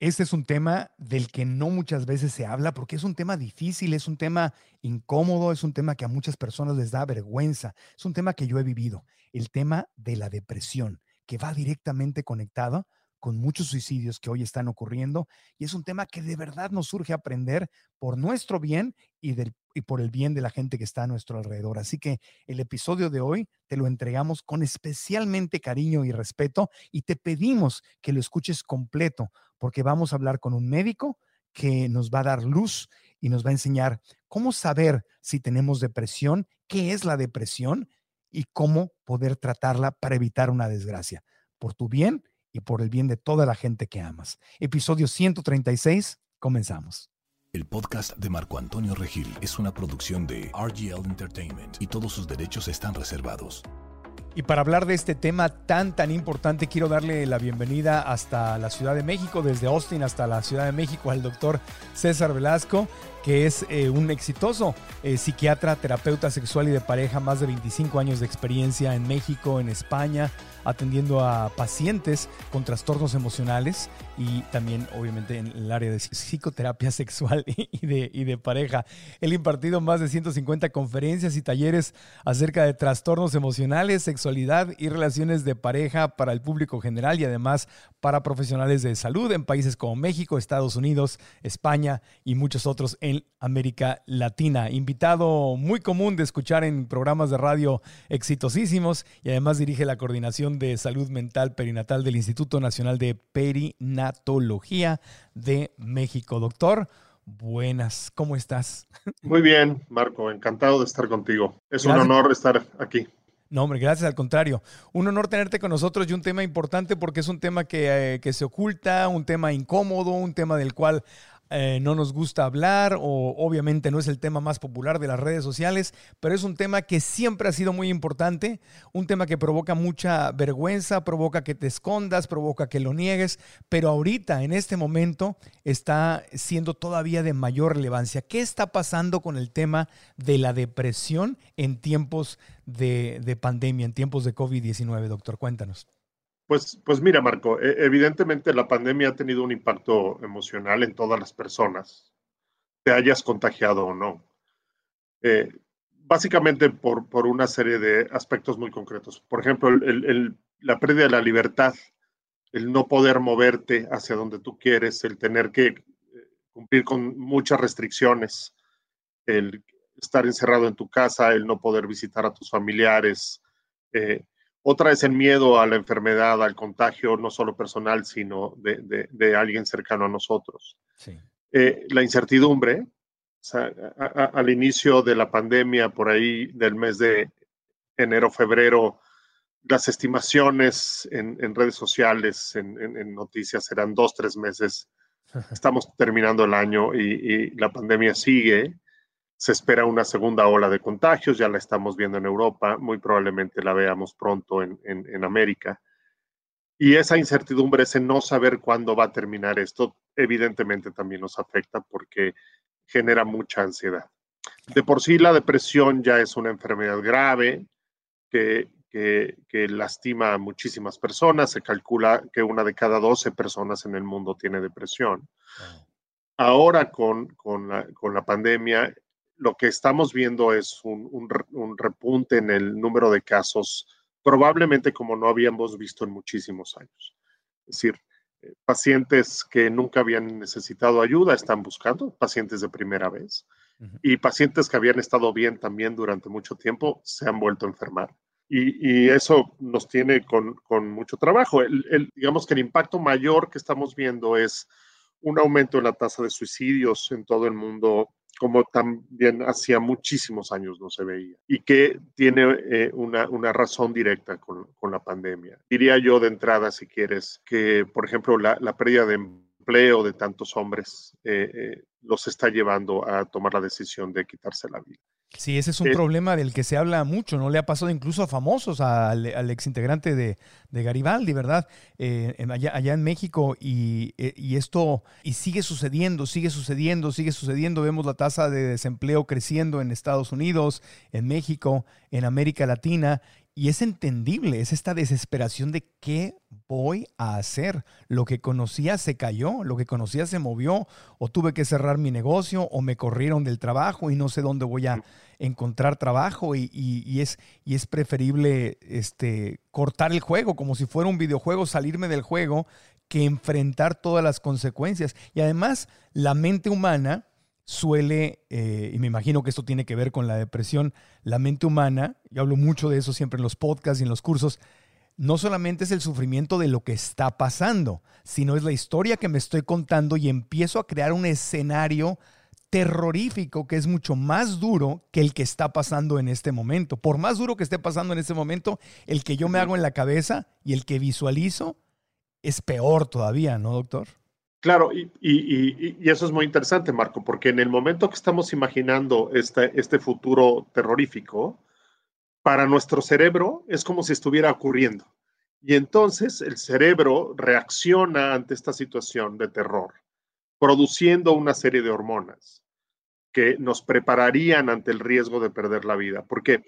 Este es un tema del que no muchas veces se habla porque es un tema difícil, es un tema incómodo, es un tema que a muchas personas les da vergüenza, es un tema que yo he vivido, el tema de la depresión, que va directamente conectado con muchos suicidios que hoy están ocurriendo y es un tema que de verdad nos surge aprender por nuestro bien y, y por el bien de la gente que está a nuestro alrededor. Así que el episodio de hoy te lo entregamos con especialmente cariño y respeto y te pedimos que lo escuches completo porque vamos a hablar con un médico que nos va a dar luz y nos va a enseñar cómo saber si tenemos depresión, qué es la depresión y cómo poder tratarla para evitar una desgracia. Por tu bien y por el bien de toda la gente que amas. Episodio 136, comenzamos. El podcast de Marco Antonio Regil es una producción de RGL Entertainment y todos sus derechos están reservados. Y para hablar de este tema tan, tan importante, quiero darle la bienvenida hasta la Ciudad de México, desde Austin hasta la Ciudad de México, al doctor César Velasco, que es eh, un exitoso eh, psiquiatra, terapeuta sexual y de pareja, más de 25 años de experiencia en México, en España, atendiendo a pacientes con trastornos emocionales y también obviamente en el área de psicoterapia sexual y de, pareja. Él ha impartido más de 150 conferencias y talleres acerca de trastornos emocionales, sexualidad y relaciones de pareja para el público general y además para profesionales de salud en países como México, Estados Unidos, España y muchos otros en América Latina. Invitado muy común de escuchar en programas de radio exitosísimos y además dirige la coordinación de Salud Mental Perinatal del Instituto Nacional de Perinatología de México. Doctor, buenas, ¿cómo estás? Muy bien, Marco, encantado de estar contigo. Es un honor estar aquí. No, hombre, gracias al contrario. Un honor tenerte con nosotros y un tema importante porque es un tema que, eh, que, se oculta, un tema incómodo, un tema del cual eh, no nos gusta hablar o obviamente no es el tema más popular de las redes sociales, pero es un tema que siempre ha sido muy importante, un tema que provoca mucha vergüenza, provoca que te escondas, provoca que lo niegues, pero ahorita, en este momento, está siendo todavía de mayor relevancia. ¿Qué está pasando con el tema de la depresión en tiempos de, de pandemia, en tiempos de COVID-19, doctor? Cuéntanos. Pues, pues mira, Marco, e, evidentemente la pandemia ha tenido un impacto emocional en todas las personas, te hayas contagiado o no. Eh, básicamente por, por, una serie de aspectos muy concretos. Por ejemplo, la pérdida de la libertad, el no poder moverte hacia donde tú quieres, el tener que eh, cumplir con muchas restricciones, el estar encerrado en tu casa, el no poder visitar a tus familiares, eh, otra es el miedo a la enfermedad, al contagio, no solo personal, sino de, alguien cercano a nosotros. Eh, la incertidumbre, al inicio de la pandemia, por ahí del mes de enero, febrero, las estimaciones en, redes sociales, en, noticias, eran dos, tres meses. Estamos terminando el año y la pandemia sigue se espera una segunda ola de contagios, ya la estamos viendo en Europa, muy probablemente la veamos pronto en, América. Y esa incertidumbre, ese no saber cuándo va a terminar esto, evidentemente también nos afecta porque genera mucha ansiedad. De por sí la depresión ya es una enfermedad grave que, que, lastima a muchísimas personas. Se calcula que una de cada 12 personas en el mundo tiene depresión. Ahora con, con, la, con la pandemia lo que estamos viendo es un, repunte en el número de casos, probablemente como no habíamos visto en muchísimos años. Es decir, eh, pacientes que nunca habían necesitado ayuda están buscando, pacientes de primera vez, y pacientes que habían estado bien también durante mucho tiempo se han vuelto a enfermar. Y, eso nos tiene con, mucho trabajo. digamos que el impacto mayor que estamos viendo es un aumento en la tasa de suicidios en todo el mundo como también hacía muchísimos años no se veía y que tiene eh, una, una, razón directa con, con, la pandemia. Diría yo de entrada, si quieres, que por ejemplo la, pérdida de empleo de tantos hombres eh, eh, los está llevando a tomar la decisión de quitarse la vida. Sí, ese es un problema del que se habla mucho, ¿no? Le ha pasado incluso a famosos, al, al exintegrante de, de, Garibaldi, ¿verdad? Eh, allá, allá, en México y, eh, y, esto, y sigue sucediendo, sigue sucediendo, sigue sucediendo. Vemos la tasa de desempleo creciendo en Estados Unidos, en México, en América Latina y es entendible, es esta desesperación de qué voy a hacer. Lo que conocía se cayó, lo que conocía se movió, o tuve que cerrar mi negocio, o me corrieron del trabajo y no sé dónde voy a encontrar trabajo. Y, es, y es preferible este, cortar el juego, como si fuera un videojuego, salirme del juego, que enfrentar todas las consecuencias. Y además, la mente humana suele, eh, y me imagino que esto tiene que ver con la depresión, la mente humana, yo hablo mucho de eso siempre en los podcasts y en los cursos, no solamente es el sufrimiento de lo que está pasando, sino es la historia que me estoy contando y empiezo a crear un escenario terrorífico que es mucho más duro que el que está pasando en este momento. Por más duro que esté pasando en este momento, el que yo me hago en la cabeza y el que visualizo es peor todavía, ¿no, doctor? Claro, y, eso es muy interesante, Marco, porque en el momento que estamos imaginando este, este futuro terrorífico, para nuestro cerebro es como si estuviera ocurriendo. Y entonces el cerebro reacciona ante esta situación de terror, produciendo una serie de hormonas que nos prepararían ante el riesgo de perder la vida, porque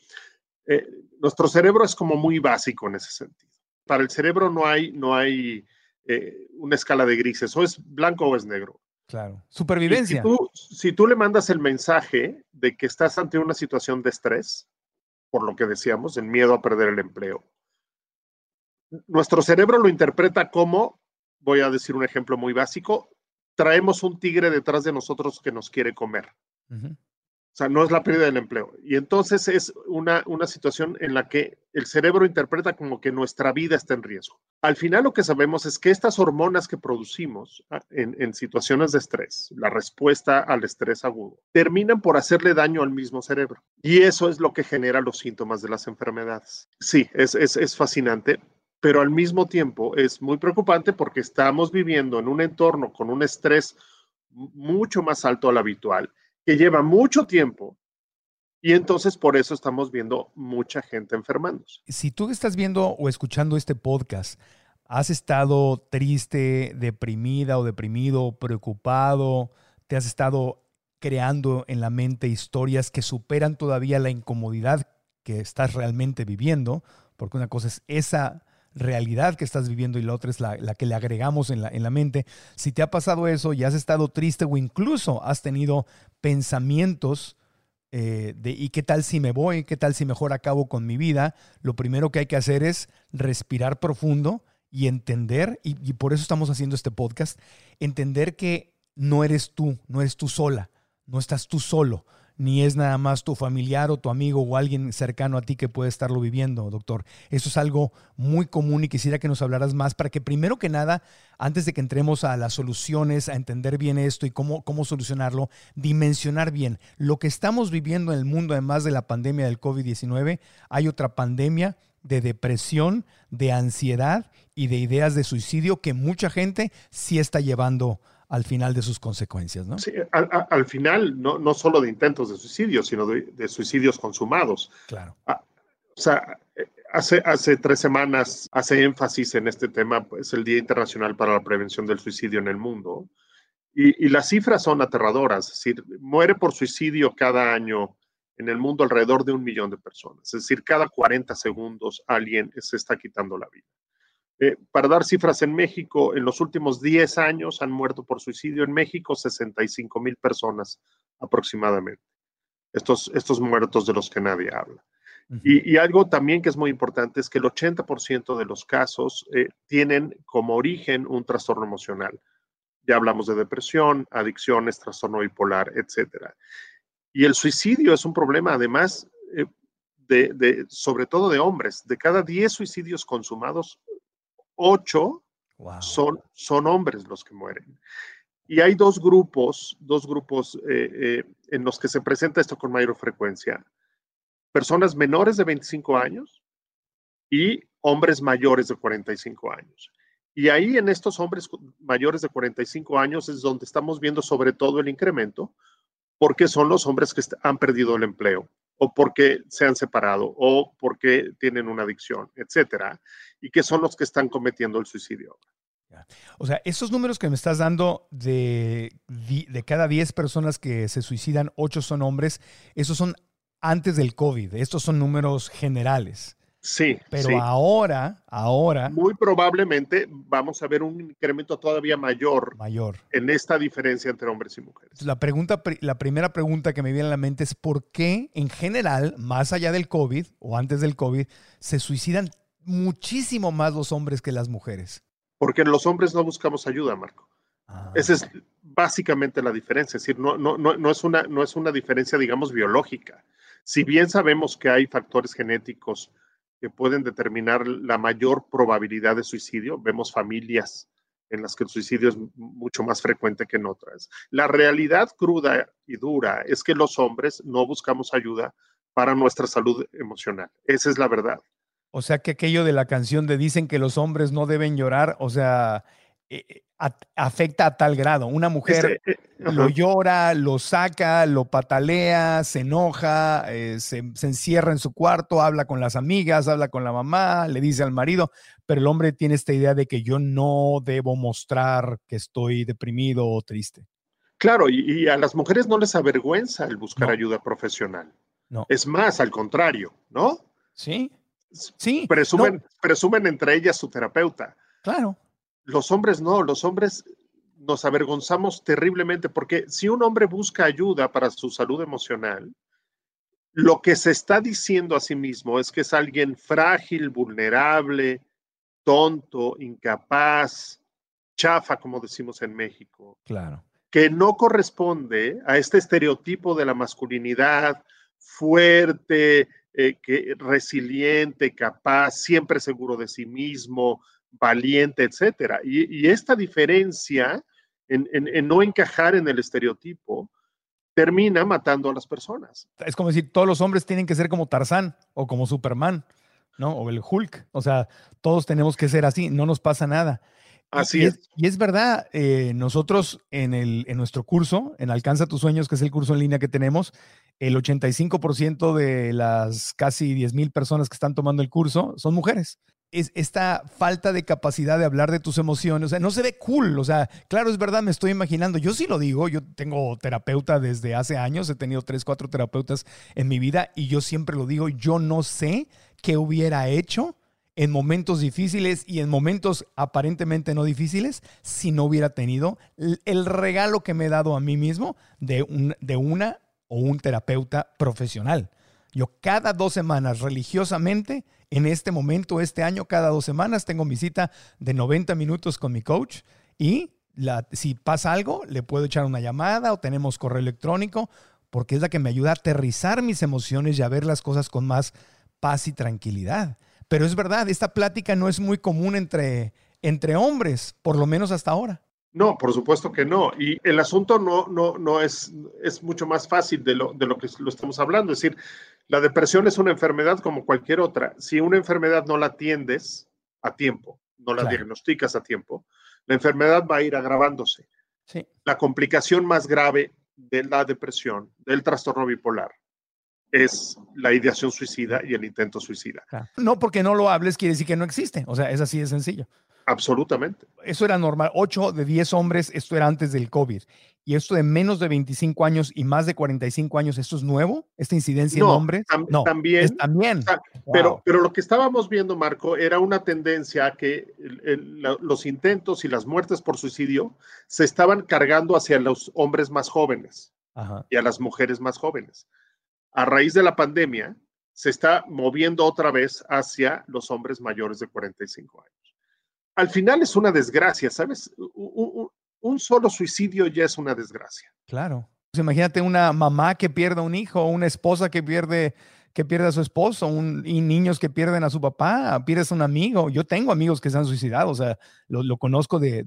eh, nuestro cerebro es como muy básico en ese sentido. Para el cerebro no hay, no hay eh, una escala de grises, o es blanco o es negro. Claro, supervivencia. Si tú, le mandas el mensaje de que estás ante una situación de estrés, por lo que decíamos, el miedo a perder el empleo, nuestro cerebro lo interpreta como, voy a decir un ejemplo muy básico, traemos un tigre detrás de nosotros que nos quiere comer. O sea, no es la pérdida del empleo. Y entonces es una, una situación en la que el cerebro interpreta como que nuestra vida está en riesgo. Al final lo que sabemos es que estas hormonas que producimos ah, en, situaciones de estrés, la respuesta al estrés agudo, terminan por hacerle daño al mismo cerebro. Y eso es lo que genera los síntomas de las enfermedades. Sí, es, es, es fascinante, pero al mismo tiempo es muy preocupante porque estamos viviendo en un entorno con un estrés mucho más alto al habitual que lleva mucho tiempo y entonces por eso estamos viendo mucha gente enfermándose. Si tú estás viendo o escuchando este podcast, has estado triste, deprimida o deprimido, preocupado, te has estado creando en la mente historias que superan todavía la incomodidad que estás realmente viviendo, porque una cosa es esa realidad que estás viviendo y la otra es la, que le agregamos en la, en la mente. Si te ha pasado eso y has estado triste o incluso has tenido pensamientos eh, de ¿y qué tal si me voy? ¿Qué tal si mejor acabo con mi vida? Lo primero que hay que hacer es respirar profundo y entender, y, y por eso estamos haciendo este podcast, entender que no eres tú, no eres tú sola, no estás tú solo ni es nada más tu familiar o tu amigo o alguien cercano a ti que puede estarlo viviendo, doctor. Eso es algo muy común y quisiera que nos hablaras más para que primero que nada, antes de que entremos a las soluciones, a entender bien esto y cómo, cómo solucionarlo, dimensionar bien lo que estamos viviendo en el mundo, además de la pandemia del COVID-19, hay otra pandemia de depresión, de ansiedad y de ideas de suicidio que mucha gente sí está llevando al final de sus consecuencias, ¿no? Sí, al, final, no, no, solo de intentos de suicidio, sino de, suicidios consumados. Claro. Ah, o sea, eh, hace, hace tres semanas hace énfasis en este tema, pues el Día Internacional para la Prevención del Suicidio en el mundo, y, y las cifras son aterradoras, es decir, muere por suicidio cada año en el mundo alrededor de un millón de personas, es decir, cada 40 segundos alguien se está quitando la vida. Eh, para dar cifras en México, en los últimos 10 años han muerto por suicidio en México 65 mil personas aproximadamente. Estos, estos muertos de los que nadie habla. y, algo también que es muy importante es que el 80% de los casos eh, tienen como origen un trastorno emocional. Ya hablamos de depresión, adicciones, trastorno bipolar, etc. Y el suicidio es un problema además eh, de, de, sobre todo de hombres. De cada 10 suicidios consumados, ocho son, son hombres los que mueren. Y hay dos grupos, dos grupos eh, eh, en los que se presenta esto con mayor frecuencia. Personas menores de 25 años y hombres mayores de 45 años. Y ahí en estos hombres mayores de 45 años es donde estamos viendo sobre todo el incremento, porque son los hombres que han perdido el empleo o porque se han separado o porque tienen una adicción, etcétera, y que son los que están cometiendo el suicidio. O sea, esos números que me estás dando de, de cada 10 personas que se suicidan, 8 son hombres, esos son antes del COVID, estos son números generales. Sí. Pero ahora, ahora. Muy probablemente vamos a ver un incremento todavía mayor. Mayor. En esta diferencia entre hombres y mujeres. La, pregunta, la primera pregunta que me viene a la mente es: ¿por qué en general, más allá del COVID o antes del COVID, se suicidan muchísimo más los hombres que las mujeres? Porque los hombres no buscamos ayuda, Marco. Ah. Esa es básicamente la diferencia. Es decir, no, no, no, no, es una, no es una diferencia, digamos, biológica. Si bien sabemos que hay factores genéticos que pueden determinar la mayor probabilidad de suicidio. Vemos familias en las que el suicidio es mucho más frecuente que en otras. La realidad cruda y dura es que los hombres no buscamos ayuda para nuestra salud emocional. Esa es la verdad. O sea que aquello de la canción de dicen que los hombres no deben llorar, o sea, eh, eh, afecta a tal grado. Una mujer eh, lo llora, lo saca, lo patalea, se enoja, se, encierra en su cuarto, habla con las amigas, habla con la mamá, le dice al marido, pero el hombre tiene esta idea de que yo no debo mostrar que estoy deprimido o triste. Claro, y, a las mujeres no les avergüenza el buscar ayuda profesional. No. Es más, al contrario, ¿no? Sí. Sí. Presumen, presumen entre ellas su terapeuta. Claro. Los hombres no, los hombres nos avergonzamos terriblemente porque si un hombre busca ayuda para su salud emocional, lo que se está diciendo a sí mismo es que es alguien frágil, vulnerable, tonto, incapaz, chafa, como decimos en México. Claro. Que no corresponde a este estereotipo de la masculinidad fuerte, eh, que, resiliente, capaz, siempre seguro de sí mismo, valiente, etcétera. Y, esta diferencia en, no encajar en el estereotipo termina matando a las personas. Es como decir, todos los hombres tienen que ser como Tarzán o como Superman, ¿no? O el Hulk. O sea, todos tenemos que ser así, no nos pasa nada. Así es. Y es verdad, eh, nosotros en, el, en nuestro curso, en Alcanza tus sueños, que es el curso en línea que tenemos, el 85% de las casi 10 mil personas que están tomando el curso son mujeres es esta falta de capacidad de hablar de tus emociones, o sea, no se ve cool, o sea, claro, es verdad, me estoy imaginando, yo sí lo digo, yo tengo terapeuta desde hace años, he tenido tres, cuatro terapeutas en mi vida y yo siempre lo digo, yo no sé qué hubiera hecho en momentos difíciles y en momentos aparentemente no difíciles si no hubiera tenido el regalo que me he dado a mí mismo de, un, de una o un terapeuta profesional. Yo cada dos semanas religiosamente en este momento, este año, cada dos semanas, tengo mi cita de 90 minutos con mi coach y si pasa algo, le puedo echar una llamada o tenemos correo electrónico, porque es la que me ayuda a aterrizar mis emociones y a ver las cosas con más paz y tranquilidad. Pero es verdad, esta plática no es muy común entre, entre hombres, por lo menos hasta ahora. No, por supuesto que no. Y el asunto no, no, no es, es mucho más fácil de lo, de lo que lo estamos hablando. Es decir, la depresión es una enfermedad como cualquier otra. Si una enfermedad no la atiendes a tiempo, no la diagnosticas a tiempo, la enfermedad va a ir agravándose. La complicación más grave de la depresión, del trastorno bipolar, es la ideación suicida y el intento suicida. No porque no lo hables quiere decir que no existe. O sea, es así de sencillo. Absolutamente. Eso era normal. 8 de 10 hombres, esto era antes del COVID. Y esto de menos de 25 años y más de 45 años, ¿esto es nuevo? ¿Esta incidencia en hombres? no, también. también. Pero, pero lo que estábamos viendo, Marco, era una tendencia a que los intentos y las muertes por suicidio se estaban cargando hacia los hombres más jóvenes y a las mujeres más jóvenes. A raíz de la pandemia, se está moviendo otra vez hacia los hombres mayores de 45 años al final es una desgracia, ¿sabes? Un, solo suicidio ya es una desgracia. Claro. Pues imagínate una mamá que pierda un hijo, una esposa que pierde que pierde a su esposo, y niños que pierden a su papá, pierdes a un amigo. Yo tengo amigos que se han suicidado, o sea, lo, conozco de,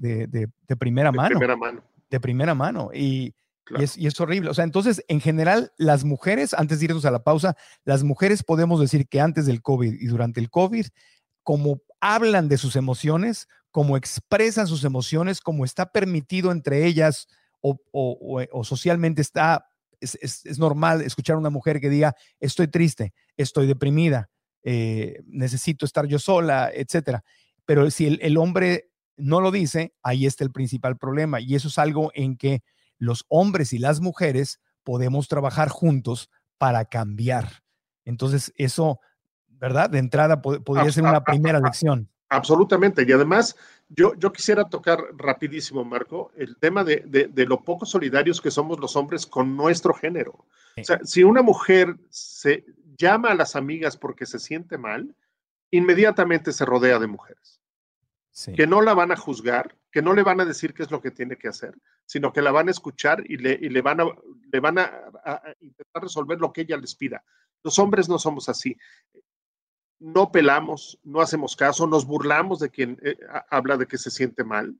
primera mano. De primera mano. De primera mano. Y, es, y, es, horrible. O sea, entonces, en general, las mujeres, antes de irnos a la pausa, las mujeres podemos decir que antes del COVID y durante el COVID, como hablan de sus emociones, cómo expresan sus emociones, cómo está permitido entre ellas o, socialmente está, es, normal escuchar a una mujer que diga, estoy triste, estoy deprimida, eh, necesito estar yo sola, etcétera. Pero si el, el hombre no lo dice, ahí está el principal problema. Y eso es algo en que los hombres y las mujeres podemos trabajar juntos para cambiar. Entonces, eso ¿verdad? De entrada podría ser una primera lección. Absolutamente. Y además, yo, yo quisiera tocar rapidísimo, Marco, el tema de, de, lo poco solidarios que somos los hombres con nuestro género. O sea, si una mujer se llama a las amigas porque se siente mal, inmediatamente se rodea de mujeres. Que no la van a juzgar, que no le van a decir qué es lo que tiene que hacer, sino que la van a escuchar y le, y le van, a, le van a, intentar resolver lo que ella les pida. Los hombres no somos así. No pelamos, no hacemos caso, nos burlamos de quien eh, habla de que se siente mal.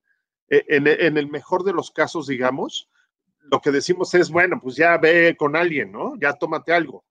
E, en, el mejor de los casos, digamos, lo que decimos es, bueno, pues ya ve con alguien, ¿no? Ya tómate algo.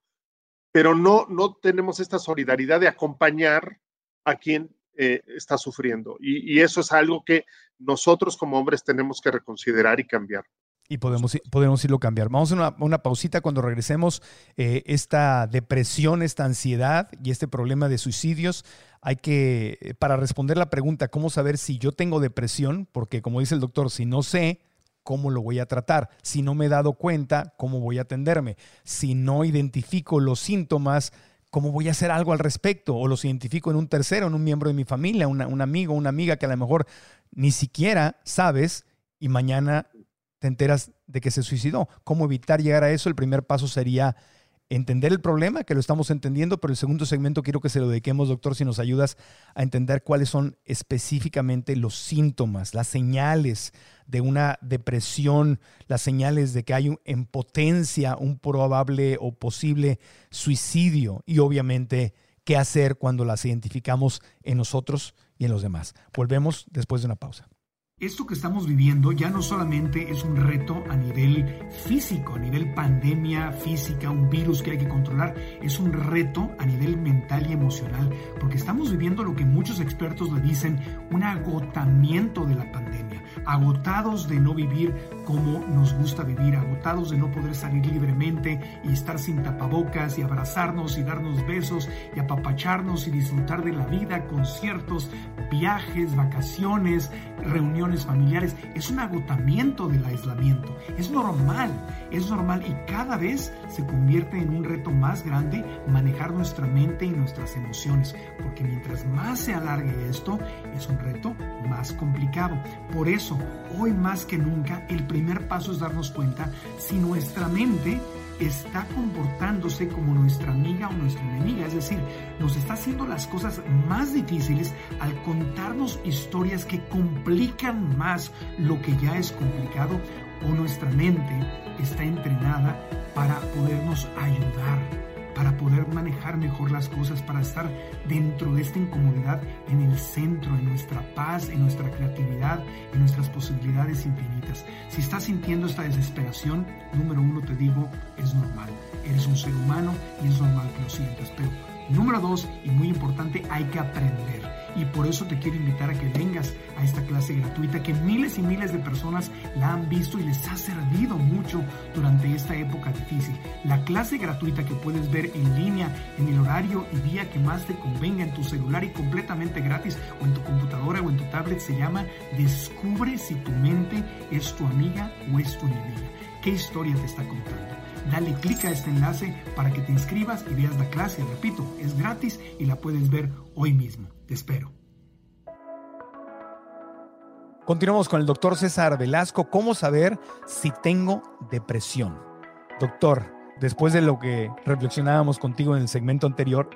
Pero no, no tenemos esta solidaridad de acompañar a quien eh, está sufriendo. Y, eso es algo que nosotros como hombres tenemos que reconsiderar y cambiar. Y podemos, podemos irlo cambiar. Vamos a una, una pausita cuando regresemos. Eh, esta depresión, esta ansiedad y este problema de suicidios, hay que, eh, para responder la pregunta, ¿cómo saber si yo tengo depresión? Porque como dice el doctor, si no sé, ¿cómo lo voy a tratar? Si no me he dado cuenta, ¿cómo voy a atenderme? Si no identifico los síntomas, ¿cómo voy a hacer algo al respecto? O los identifico en un tercero, en un miembro de mi familia, un amigo, una amiga que a lo mejor ni siquiera sabes y mañana te enteras de que se suicidó. ¿Cómo evitar llegar a eso? El primer paso sería entender el problema, que lo estamos entendiendo, pero el segundo segmento quiero que se lo dediquemos, doctor, si nos ayudas a entender cuáles son específicamente los síntomas, las señales de una depresión, las señales de que hay en potencia un probable o posible suicidio y obviamente qué hacer cuando las identificamos en nosotros y en los demás. Volvemos después de una pausa. Esto que estamos viviendo ya no solamente es un reto a nivel físico, a nivel pandemia física, un virus que hay que controlar, es un reto a nivel mental y emocional, porque estamos viviendo lo que muchos expertos le dicen un agotamiento de la pandemia, agotados de no vivir como nos gusta vivir, agotados de no poder salir libremente y estar sin tapabocas y abrazarnos y darnos besos y apapacharnos y disfrutar de la vida, conciertos, viajes, vacaciones, reuniones familiares, es un agotamiento del aislamiento. Es normal, es normal y cada vez se convierte en un reto más grande manejar nuestra mente y nuestras emociones, porque mientras más se alargue esto, es un reto más complicado. Por eso, hoy más que nunca, primer paso es darnos cuenta si nuestra mente está comportándose como nuestra amiga o nuestra enemiga, es decir, nos está haciendo las cosas más difíciles al contarnos historias que complican más lo que ya es complicado o nuestra mente está entrenada para podernos ayudar para poder manejar mejor las cosas, para estar dentro de esta incomodidad en el centro, en nuestra paz, en nuestra creatividad, en nuestras posibilidades infinitas. Si estás sintiendo esta desesperación, número uno te digo, es normal. Eres un ser humano y es normal que lo sientas. Pero número dos, y muy importante, hay que aprender y por eso te quiero invitar a que vengas a esta clase gratuita que miles y miles de personas la han visto y les ha servido mucho durante esta época difícil. La clase gratuita que puedes ver en línea en el horario y día que más te convenga en tu celular y completamente gratis o en tu computadora o en tu tablet se llama Descubre si tu mente es tu amiga o es tu enemiga. ¿Qué historia te está contando? Dale clic a este enlace para que te inscribas y veas la clase. Repito, es gratis y la puedes ver hoy mismo. Te espero. Continuamos con el doctor César Velasco. ¿Cómo saber si tengo depresión? Doctor, después de lo que reflexionábamos contigo en el segmento anterior,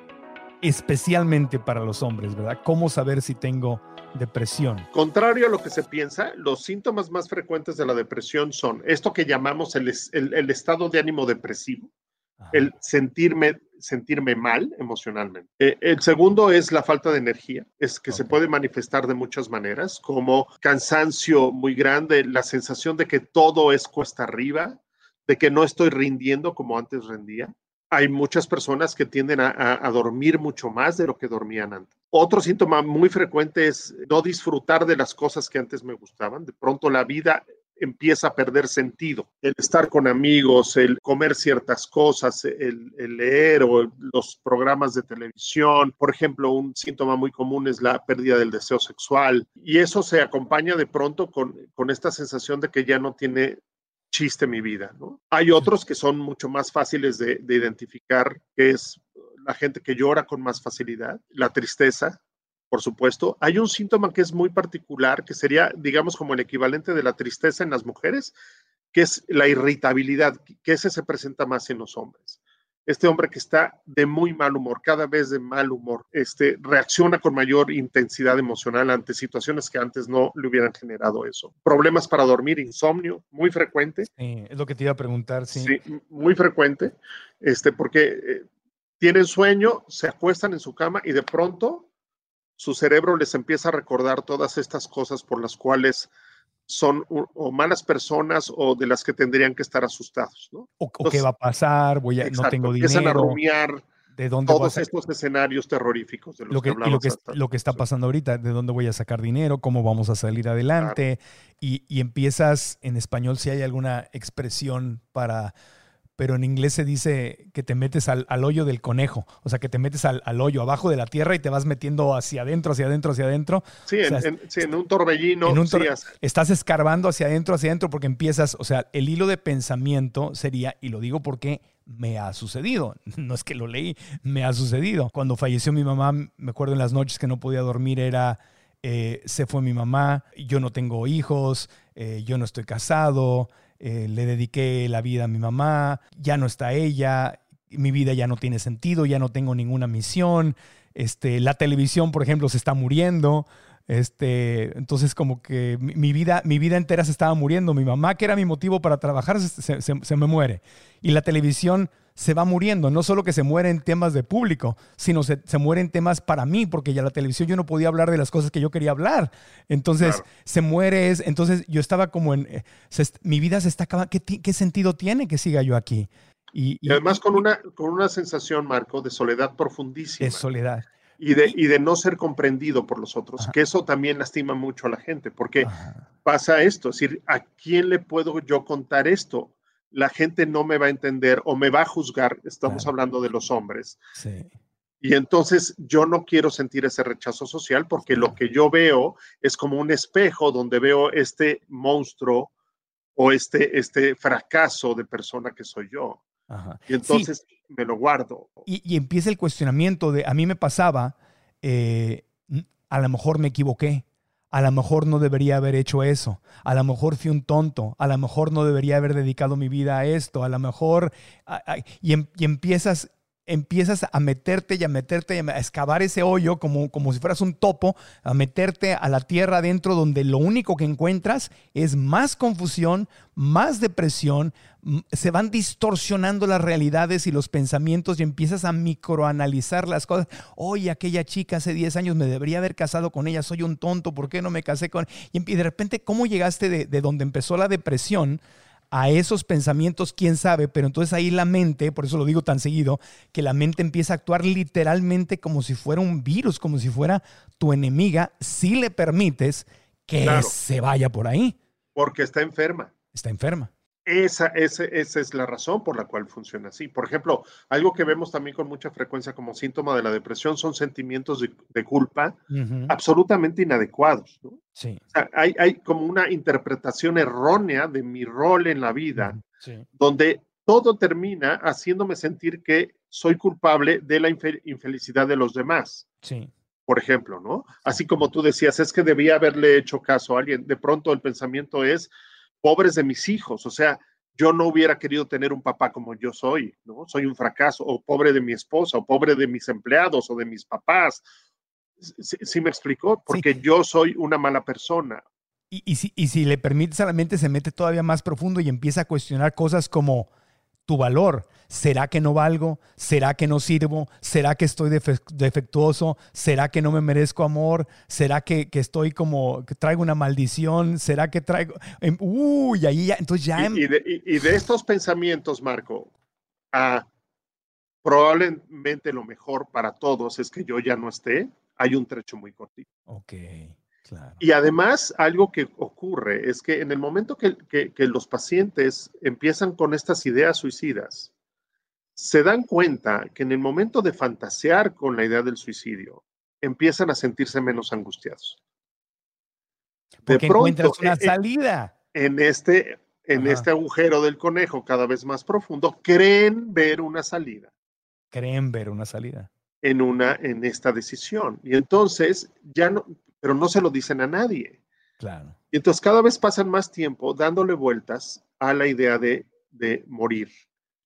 especialmente para los hombres, ¿verdad? ¿Cómo saber si tengo depresión? Contrario a lo que se piensa, los síntomas más frecuentes de la depresión son esto que llamamos el, estado de ánimo depresivo, el sentirme sentirme mal emocionalmente. Eh, el segundo es la falta de energía, es que se puede manifestar de muchas maneras, como cansancio muy grande, la sensación de que todo es cuesta arriba, de que no estoy rindiendo como antes rendía. Hay muchas personas que tienden a, dormir mucho más de lo que dormían antes. Otro síntoma muy frecuente es no disfrutar de las cosas que antes me gustaban. De pronto la vida empieza a perder sentido. El estar con amigos, el comer ciertas cosas, el, leer o los programas de televisión. Por ejemplo, un síntoma muy común es la pérdida del deseo sexual. Y eso se acompaña de pronto con, con esta sensación de que ya no tiene chiste mi vida. ¿no? Hay otros que son mucho más fáciles de, de identificar, que es la gente que llora con más facilidad, la tristeza, por supuesto. Hay un síntoma que es muy particular, que sería, digamos, como el equivalente de la tristeza en las mujeres, que es la irritabilidad, que ese se presenta más en los hombres. Este hombre que está de muy mal humor, cada vez de mal humor, este, reacciona con mayor intensidad emocional ante situaciones que antes no le hubieran generado eso. Problemas para dormir, insomnio, muy frecuente. Sí, es lo que te iba a preguntar, sí. Sí, muy frecuente, este, porque eh, tienen sueño, se acuestan en su cama y de pronto su cerebro les empieza a recordar todas estas cosas por las cuales son o malas personas o de las que tendrían que estar asustados, ¿no? O, qué va a pasar, voy a, no tengo dinero. Empiezan a rumiar ¿de dónde todos estos escenarios terroríficos de los lo que, que lo que, lo que está pasando ahorita, de dónde voy a sacar dinero, cómo vamos a salir adelante, y, y, empiezas, en español si hay alguna expresión para pero en inglés se dice que te metes al, hoyo del conejo, o sea, que te metes al, hoyo abajo de la tierra y te vas metiendo hacia adentro, hacia adentro, hacia adentro. Sí, en, un torbellino. estás escarbando hacia adentro, hacia adentro, porque empiezas, o sea, el hilo de pensamiento sería, y lo digo porque me ha sucedido, no es que lo leí, me ha sucedido. Cuando falleció mi mamá, me acuerdo en las noches que no podía dormir, era... Eh, se fue mi mamá, yo no tengo hijos, eh, yo no estoy casado, eh, le dediqué la vida a mi mamá, ya no está ella, mi vida ya no tiene sentido, ya no tengo ninguna misión, este, la televisión, por ejemplo, se está muriendo. Este, entonces como que mi, vida, mi vida entera se estaba muriendo. Mi mamá, que era mi motivo para trabajar, se, se me muere. Y la televisión se va muriendo. No solo que se muere en temas de público, sino se, se muere en temas para mí, porque ya la televisión yo no podía hablar de las cosas que yo quería hablar. Entonces se muere, es, entonces yo estaba como en, eh, mi vida se está acabando. ¿Qué, ¿Qué, sentido tiene que siga yo aquí? Y, además con una, con una sensación, Marco, de soledad profundísima. De soledad. Y de, y de, no ser comprendido por los otros, que eso también lastima mucho a la gente, porque pasa esto, es decir, ¿a quién le puedo yo contar esto? La gente no me va a entender o me va a juzgar, estamos hablando de los hombres. Sí. Y entonces yo no quiero sentir ese rechazo social porque lo que yo veo es como un espejo donde veo este monstruo o este, este fracaso de persona que soy yo. Y entonces me lo guardo. Y, empieza el cuestionamiento de, a mí me pasaba, eh, a lo mejor me equivoqué, a lo mejor no debería haber hecho eso, a lo mejor fui un tonto, a lo mejor no debería haber dedicado mi vida a esto, a lo mejor, y, em, y, empiezas empiezas a meterte y a meterte, a excavar ese hoyo como, como si fueras un topo, a meterte a la tierra adentro donde lo único que encuentras es más confusión, más depresión, se van distorsionando las realidades y los pensamientos y empiezas a microanalizar las cosas. Oye, aquella chica hace 10 años me debería haber casado con ella, soy un tonto, ¿por qué no me casé con Y de repente, ¿cómo llegaste de, de donde empezó la depresión? A esos pensamientos, quién sabe, pero entonces ahí la mente, por eso lo digo tan seguido, que la mente empieza a actuar literalmente como si fuera un virus, como si fuera tu enemiga, si le permites que se vaya por ahí. Porque está enferma. Está enferma. Esa, esa, es la razón por la cual funciona así. Por ejemplo, algo que vemos también con mucha frecuencia como síntoma de la depresión son sentimientos de, culpa absolutamente inadecuados. Sí. hay, hay, como una interpretación errónea de mi rol en la vida, donde todo termina haciéndome sentir que soy culpable de la infelicidad de los demás. Sí por ejemplo, ¿no? Así como tú decías, es que debía haberle hecho caso a alguien. De pronto el pensamiento es, pobres de mis hijos, o sea, yo no hubiera querido tener un papá como yo soy, ¿no? Soy un fracaso, o pobre de mi esposa, o pobre de mis empleados, o de mis papás. ¿Sí, me explicó? Porque yo soy una mala persona. Y, y, si, y si le permites a la mente, se mete todavía más profundo y empieza a cuestionar cosas como, tu valor. ¿Será que no valgo? ¿Será que no sirvo? ¿Será que estoy defectuoso? ¿Será que no me merezco amor? ¿Será que, estoy como, que traigo una maldición? ¿Será que traigo... Em, uy, ahí ya, entonces ya... Em y, de, estos pensamientos, Marco, ah, probablemente lo mejor para todos es que yo ya no esté. Hay un trecho muy cortito. Ok. Y además, algo que ocurre es que en el momento que, los pacientes empiezan con estas ideas suicidas, se dan cuenta que en el momento de fantasear con la idea del suicidio, empiezan a sentirse menos angustiados. De Porque encuentras una e, e, salida. En, este, en este agujero del conejo cada vez más profundo, creen ver una salida. Creen ver una salida. En una, en esta decisión. Y entonces ya no, pero no se lo dicen a nadie. Claro. Y entonces cada vez pasan más tiempo dándole vueltas a la idea de, de morir.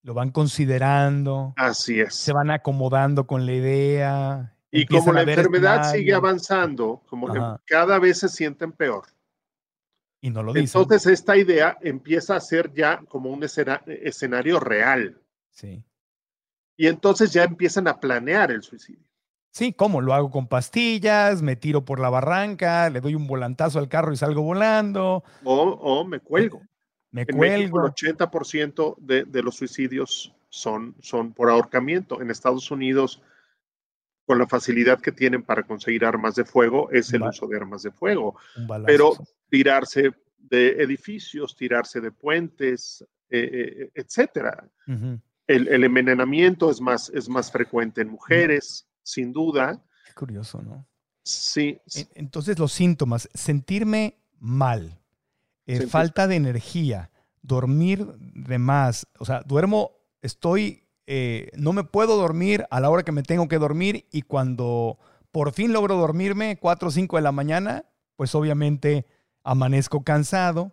Lo van considerando. Así es. Se van acomodando con la idea. Y como la enfermedad sigue avanzando, como que cada vez se sienten peor. Y no lo dicen. Entonces esta idea empieza a ser ya como un escenario real. Sí. Y entonces ya empiezan a planear el suicidio. Sí, ¿cómo? Lo hago con pastillas, me tiro por la barranca, le doy un volantazo al carro y salgo volando. O, o me cuelgo. Me en cuelgo. el 80% de, de, los suicidios son, son por ahorcamiento. En Estados Unidos, con la facilidad que tienen para conseguir armas de fuego, es el uso de armas de fuego. Pero tirarse de edificios, tirarse de puentes, eh, eh, etcétera. el, el, envenenamiento es más, es más frecuente en mujeres, sin duda. Qué curioso, ¿no? Sí. Entonces los síntomas, sentirme mal, eh, falta de energía, dormir de más, o sea, duermo, estoy, eh, no me puedo dormir a la hora que me tengo que dormir y cuando por fin logro dormirme, 4 o 5 de la mañana, pues obviamente amanezco cansado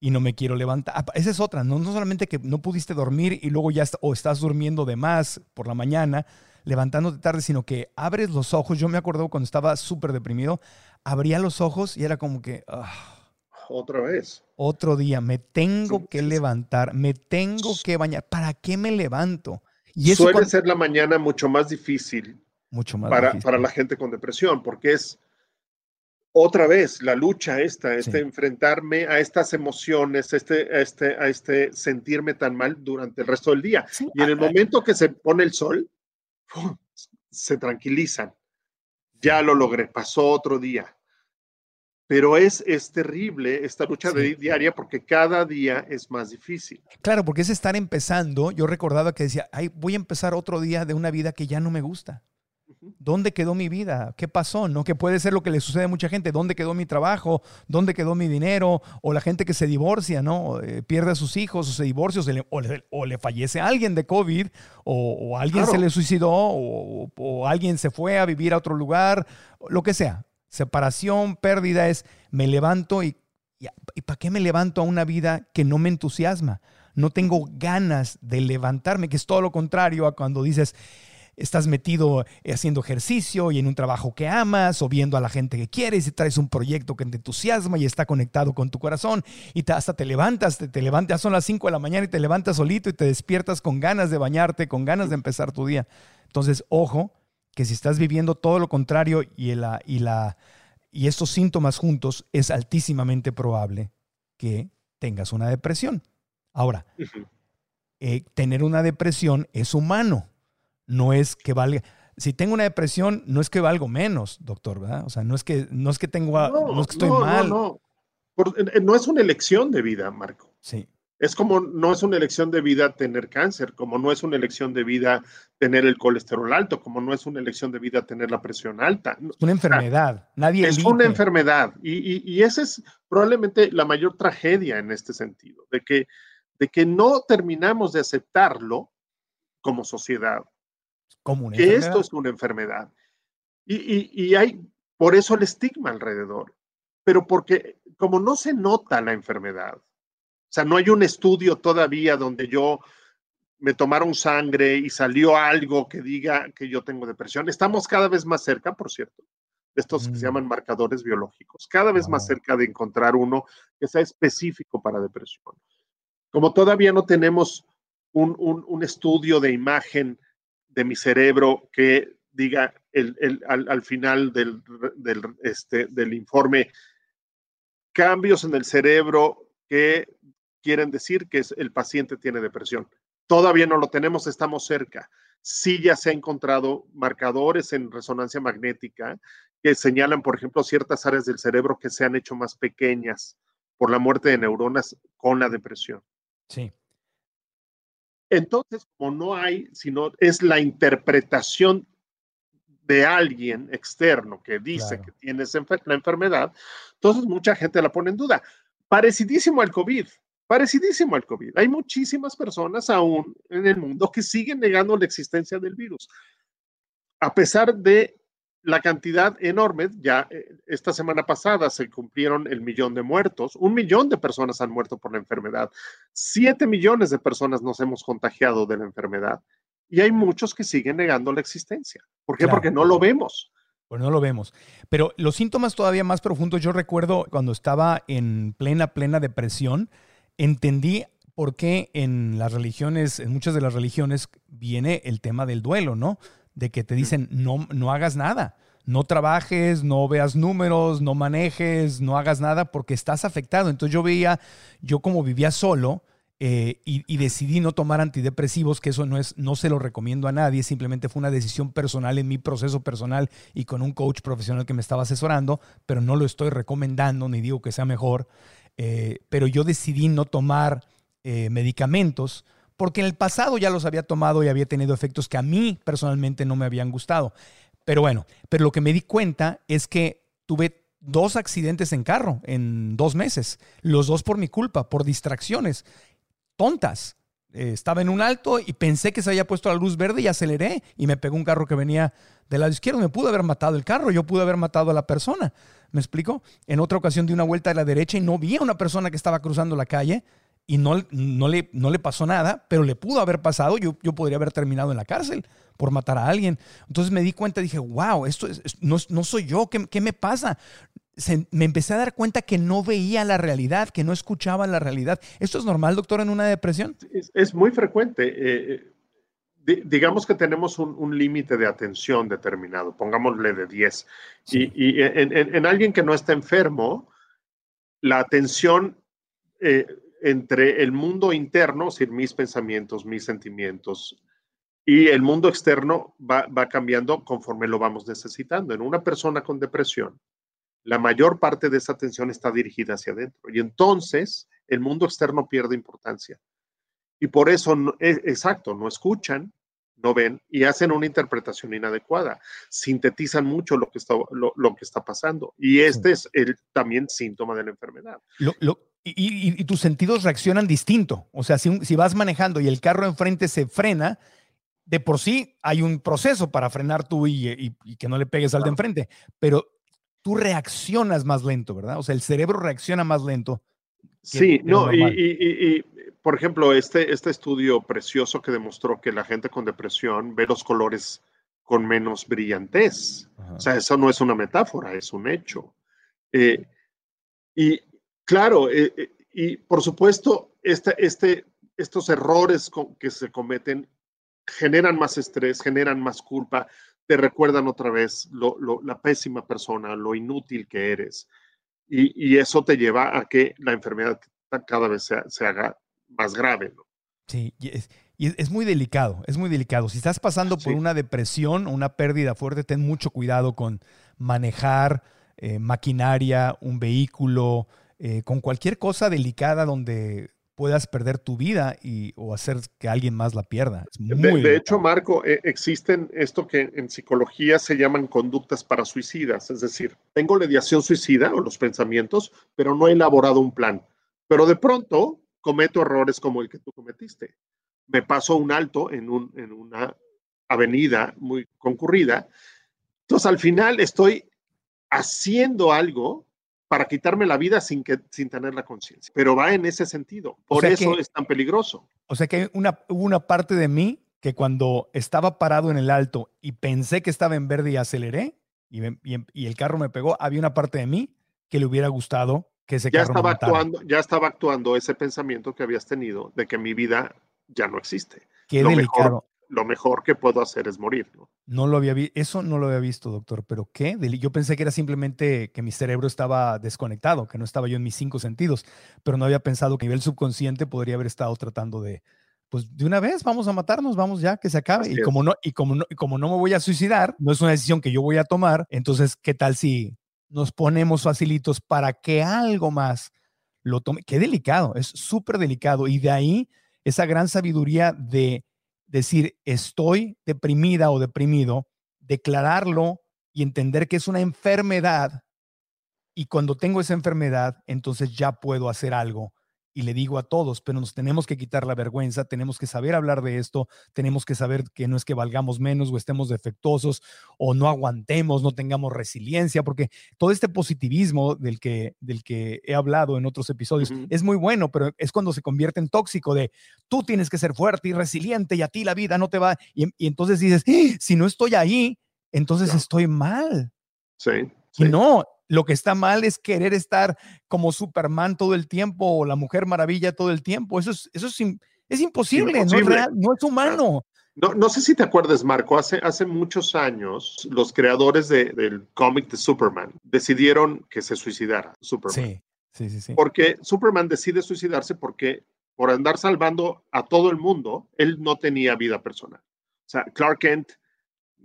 y no me quiero levantar. Ah, esa es otra, no, no solamente que no pudiste dormir y luego ya o estás durmiendo de más por la mañana, levantándote tarde, sino que abres los ojos. Yo me acuerdo cuando estaba súper deprimido, abría los ojos y era como que... Ah, otra vez. Otro día, me tengo que levantar, me tengo que bañar. ¿Para qué me levanto? Y eso Suele ser la mañana mucho más difícil, mucho más para, para la gente con depresión, porque es otra vez la lucha esta, este enfrentarme a estas emociones, este, a este, a este sentirme tan mal durante el resto del día. Y en el momento que se pone el sol, se tranquilizan. Ya lo logré, pasó otro día pero es, es terrible esta lucha diaria porque cada día es más difícil. Claro, porque es estar empezando. Yo recordaba que decía, Ay, voy a empezar otro día de una vida que ya no me gusta. ¿Dónde quedó mi vida? ¿Qué pasó? ¿No? Que puede ser lo que le sucede a mucha gente. ¿Dónde quedó mi trabajo? ¿Dónde quedó mi dinero? O la gente que se divorcia, ¿no? Eh, pierde a sus hijos o se divorcia o, le, fallece alguien de COVID o, alguien se le suicidó o, alguien se fue a vivir a otro lugar, lo que sea. Separación, pérdida es, me levanto y, y, ¿para qué me levanto a una vida que no me entusiasma? No tengo ganas de levantarme, que es todo lo contrario a cuando dices, estás metido haciendo ejercicio y en un trabajo que amas o viendo a la gente que quieres y traes un proyecto que te entusiasma y está conectado con tu corazón y te, hasta te levantas, te, te levantas, son las 5 de la mañana y te levantas solito y te despiertas con ganas de bañarte, con ganas de empezar tu día. Entonces, ojo, que si estás viviendo todo lo contrario y, la, y, la, y estos síntomas juntos, es altísimamente probable que tengas una depresión. Ahora, eh, tener una depresión es humano, no es que valga. Si tengo una depresión, no es que valgo menos, doctor, ¿verdad? O sea, no es que, no es que tengo, no, es que estoy mal. No, no. no es una elección de vida, Marco. Sí. Es como no es una elección de vida tener cáncer, como no es una elección de vida tener el colesterol alto, como no es una elección de vida tener la presión alta. Es una enfermedad, nadie Es una enfermedad y, y, esa es probablemente la mayor tragedia en este sentido, de que, de que no terminamos de aceptarlo como sociedad. Como que esto es una enfermedad. Y, y hay, por eso el estigma alrededor, pero porque como no se nota la enfermedad, o sea, no hay un estudio todavía donde yo me tomaron sangre y salió algo que diga que yo tengo depresión. Estamos cada vez más cerca, por cierto, de estos que se mm. llaman marcadores biológicos, cada vez más cerca de encontrar uno que sea específico para depresión. Como todavía no tenemos un, un, estudio de imagen de mi cerebro que diga el, el, al, al, final del, del, este, del informe cambios en el cerebro que quieren decir que el paciente tiene depresión. Todavía no lo tenemos, estamos cerca. Sí ya se han encontrado marcadores en resonancia magnética que señalan, por ejemplo, ciertas áreas del cerebro que se han hecho más pequeñas por la muerte de neuronas con la depresión. Sí. Entonces, como no hay, sino es la interpretación de alguien externo que dice que tienes la enfermedad, entonces mucha gente la pone en duda. Parecidísimo al COVID. parecidísimo al COVID. Hay muchísimas personas aún en el mundo que siguen negando la existencia del virus. A pesar de la cantidad enorme, ya eh, esta semana pasada se cumplieron el millón de muertos, un millón de personas han muerto por la enfermedad, siete millones de personas nos hemos contagiado de la enfermedad y hay muchos que siguen negando la existencia. ¿Por qué? Porque no lo vemos. Pues no lo vemos. Pero los síntomas todavía más profundos, yo recuerdo cuando estaba en plena, plena depresión, entendí por qué en las religiones, en muchas de las religiones, viene el tema del duelo, ¿no? De que te dicen, no, no hagas nada, no trabajes, no veas números, no manejes, no hagas nada porque estás afectado. Entonces yo veía, yo como vivía solo, eh, y, decidí no tomar antidepresivos, que eso no, es, no se lo recomiendo a nadie, simplemente fue una decisión personal en mi proceso personal y con un coach profesional que me estaba asesorando, pero no lo estoy recomendando ni digo que sea mejor. Eh, pero yo decidí no tomar eh, medicamentos porque en el pasado ya los había tomado y había tenido efectos que a mí personalmente no me habían gustado. Pero bueno, pero lo que me di cuenta es que tuve dos accidentes en carro en dos meses, los dos por mi culpa, por distracciones tontas. Eh, estaba en un alto y pensé que se había puesto la luz verde y aceleré y me pegó un carro que venía del lado izquierdo. Me pudo haber matado el carro, yo pude haber matado a la persona. ¿Me explico? En otra ocasión di una vuelta a la derecha y no vi a una persona que estaba cruzando la calle y no, no, le, no le pasó nada, pero le pudo haber pasado. Yo, yo podría haber terminado en la cárcel por matar a alguien. Entonces me di cuenta y dije, wow, esto no, no, soy yo, ¿qué, ¿qué, me pasa? me empecé a dar cuenta que no veía la realidad, que no escuchaba la realidad. ¿Esto es normal, doctor, en una depresión? Es, muy frecuente. Eh, eh, digamos que tenemos un, límite de atención determinado, pongámosle de 10. Y, en, alguien que no está enfermo, la atención eh, entre el mundo interno, es decir, mis pensamientos, mis sentimientos, y el mundo externo va, va cambiando conforme lo vamos necesitando. En una persona con depresión, la mayor parte de esa atención está dirigida hacia adentro. Y entonces el mundo externo pierde importancia. Y por eso, e, exacto, no escuchan, no ven y hacen una interpretación inadecuada. Sintetizan mucho lo que está, lo, que está pasando. Y este es el también síntoma de la enfermedad. Y, tus sentidos reaccionan distinto. O sea, si, si, vas manejando y el carro enfrente se frena, de por sí hay un proceso para frenar tú y, que no le pegues al de enfrente. Pero tú reaccionas más lento, ¿verdad? O sea, el cerebro reacciona más lento. Sí, no, y, por ejemplo, este, este estudio precioso que demostró que la gente con depresión ve los colores con menos brillantez. O sea, eso no es una metáfora, es un hecho. Eh, y claro, eh, eh, y por supuesto, este, este, estos errores que se cometen generan más estrés, generan más culpa, te recuerdan otra vez la pésima persona, lo inútil que eres. Y, eso te lleva a que la enfermedad cada vez se, haga más grave. ¿no? Sí, y es, muy delicado, es muy delicado. Si estás pasando por una depresión o una pérdida fuerte, ten mucho cuidado con manejar eh, maquinaria, un vehículo, eh, con cualquier cosa delicada donde puedas perder tu vida y, o hacer que alguien más la pierda. de, hecho, Marco, eh, existen esto que en psicología se llaman conductas para suicidas, es decir, tengo la ideación suicida o los pensamientos, pero no he elaborado un plan. Pero de pronto cometo errores como el que tú cometiste. Me paso un alto en, un, en una avenida muy concurrida. Entonces, al final estoy haciendo algo para quitarme la vida sin, que, sin tener la conciencia. Pero va en ese sentido. Por eso es tan peligroso. O sea que una, hubo una parte de mí que cuando estaba parado en el alto y pensé que estaba en verde y aceleré y, y, el carro me pegó, había una parte de mí que le hubiera gustado que ese ya carro estaba actuando Ya estaba actuando ese pensamiento que habías tenido de que mi vida ya no existe. Qué delicado lo mejor que puedo hacer es morir. ¿no? No lo había visto, eso no lo había visto, doctor, pero ¿qué? Yo pensé que era simplemente que mi cerebro estaba desconectado, que no estaba yo en mis cinco sentidos, pero no había pensado que a nivel subconsciente podría haber estado tratando de, pues de una vez vamos a matarnos, vamos ya, que se acabe. y como, no, y, como no, y como no me voy a suicidar, no es una decisión que yo voy a tomar, entonces, ¿qué tal si nos ponemos facilitos para que algo más lo tome? Qué delicado, es súper delicado. Y de ahí esa gran sabiduría de decir estoy deprimida o deprimido, declararlo y entender que es una enfermedad. Y cuando tengo esa enfermedad, entonces ya puedo hacer algo y le digo a todos, pero nos tenemos que quitar la vergüenza, tenemos que saber hablar de esto, tenemos que saber que no es que valgamos menos o estemos defectuosos o no aguantemos, no tengamos resiliencia, porque todo este positivismo del que, del que he hablado en otros episodios es muy bueno, pero es cuando se convierte en tóxico de tú tienes que ser fuerte y resiliente y a ti la vida no te va. Y, entonces dices, ¡Ah! si no estoy ahí, entonces estoy mal. Sí, sí. Y no, lo que está mal es querer estar como Superman todo el tiempo o la Mujer Maravilla todo el tiempo. Eso es, eso es, es imposible, No, es real, no es humano. No, no, sé si te acuerdas, Marco, hace, hace muchos años los creadores del cómic de Superman decidieron que se suicidara Superman. Sí, sí, sí, sí. Porque Superman decide suicidarse porque por andar salvando a todo el mundo, él no tenía vida personal. O sea, Clark Kent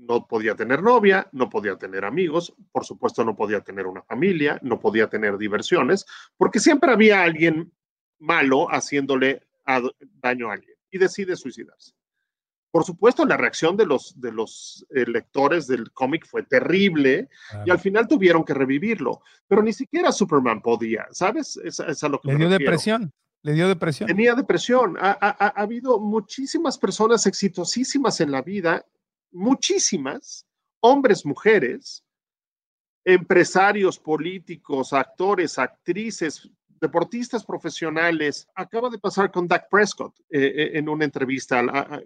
no podía tener novia, no podía tener amigos, por supuesto no podía tener una familia, no podía tener diversiones, porque siempre había alguien malo haciéndole daño a alguien y decide suicidarse. Por supuesto, la reacción de los, de los eh, lectores del cómic fue terrible y al final tuvieron que revivirlo, pero ni siquiera Superman podía, ¿sabes? Es, lo que Le dio depresión. Le dio depresión. Tenía depresión. ha, habido muchísimas personas exitosísimas en la vida muchísimas, hombres, mujeres, empresarios, políticos, actores, actrices, deportistas profesionales. Acaba de pasar con Dak Prescott eh, eh, en una entrevista,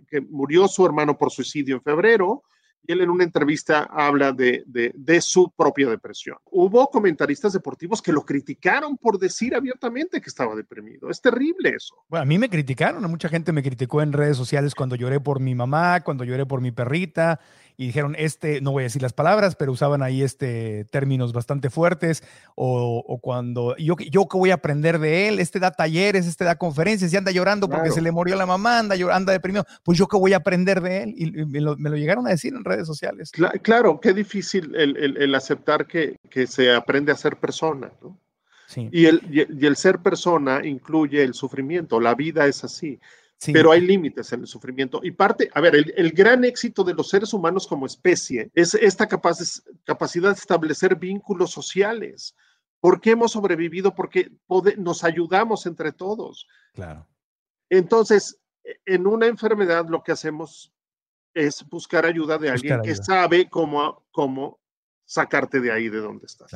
que murió su hermano por suicidio en febrero y él en una entrevista habla de, de, su propia depresión. Hubo comentaristas deportivos que lo criticaron por decir abiertamente que estaba deprimido. Es terrible eso. Bueno, a mí me criticaron, a mucha gente me criticó en redes sociales cuando lloré por mi mamá, cuando lloré por mi perrita, y dijeron, este, no voy a decir las palabras, pero usaban ahí este términos bastante fuertes, o, cuando yo, yo que voy a aprender de él, este da talleres, este da conferencias y anda llorando porque se le murió la mamá, anda, anda deprimido, pues yo que voy a aprender de él, y, me, lo, llegaron a decir en redes sociales. Claro, qué difícil el, aceptar que, que, se aprende a ser persona, ¿no? Sí. Y, el, y el ser persona incluye el sufrimiento, la vida es así. Pero hay límites en el sufrimiento. Y parte, a ver, el, gran éxito de los seres humanos como especie es esta capacidad de establecer vínculos sociales. ¿Por qué hemos sobrevivido? Porque nos ayudamos entre todos. Claro. Entonces, en una enfermedad lo que hacemos es buscar ayuda de alguien que sabe cómo, cómo sacarte de ahí de donde estás.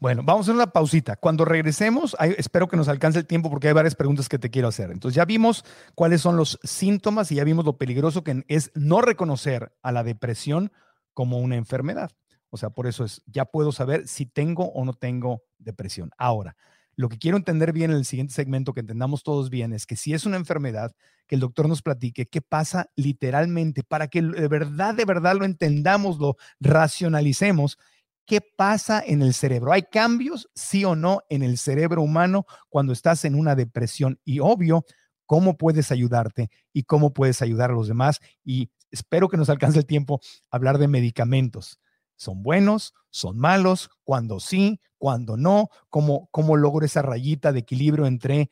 Bueno, vamos a hacer una pausita. Cuando regresemos, espero que nos alcance el tiempo porque hay varias preguntas que te quiero hacer. Entonces ya vimos cuáles son los síntomas y ya vimos lo peligroso que es no reconocer a la depresión como una enfermedad. O sea, por eso es, ya puedo saber si tengo o no tengo depresión. Ahora, lo que quiero entender bien en el siguiente segmento, que entendamos todos bien, es que si es una enfermedad, que el doctor nos platique qué pasa literalmente para que de verdad, de verdad lo entendamos, lo racionalicemos. ¿Qué pasa en el cerebro? ¿Hay cambios, sí o no, en el cerebro humano cuando estás en una depresión? Y obvio, cómo puedes ayudarte y cómo puedes ayudar a los demás. Y espero que nos alcance el tiempo hablar de medicamentos son buenos, son malos, cuando sí, cuando no, cómo, cómo logro esa rayita de equilibrio entre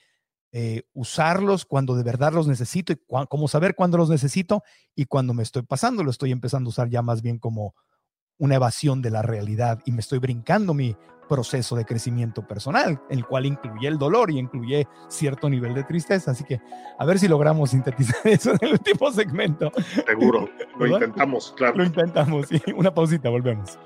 eh, usarlos cuando de verdad los necesito y cómo saber cuándo los necesito y cuando me estoy pasando, lo estoy empezando a usar ya más bien como una evasión de la realidad y me estoy brincando mi proceso de crecimiento personal, el cual incluye el dolor y incluye cierto nivel de tristeza. Así que a ver si logramos sintetizar eso en el último segmento. Seguro, lo intentamos, claro. Lo intentamos, sí. Una pausita, volvemos.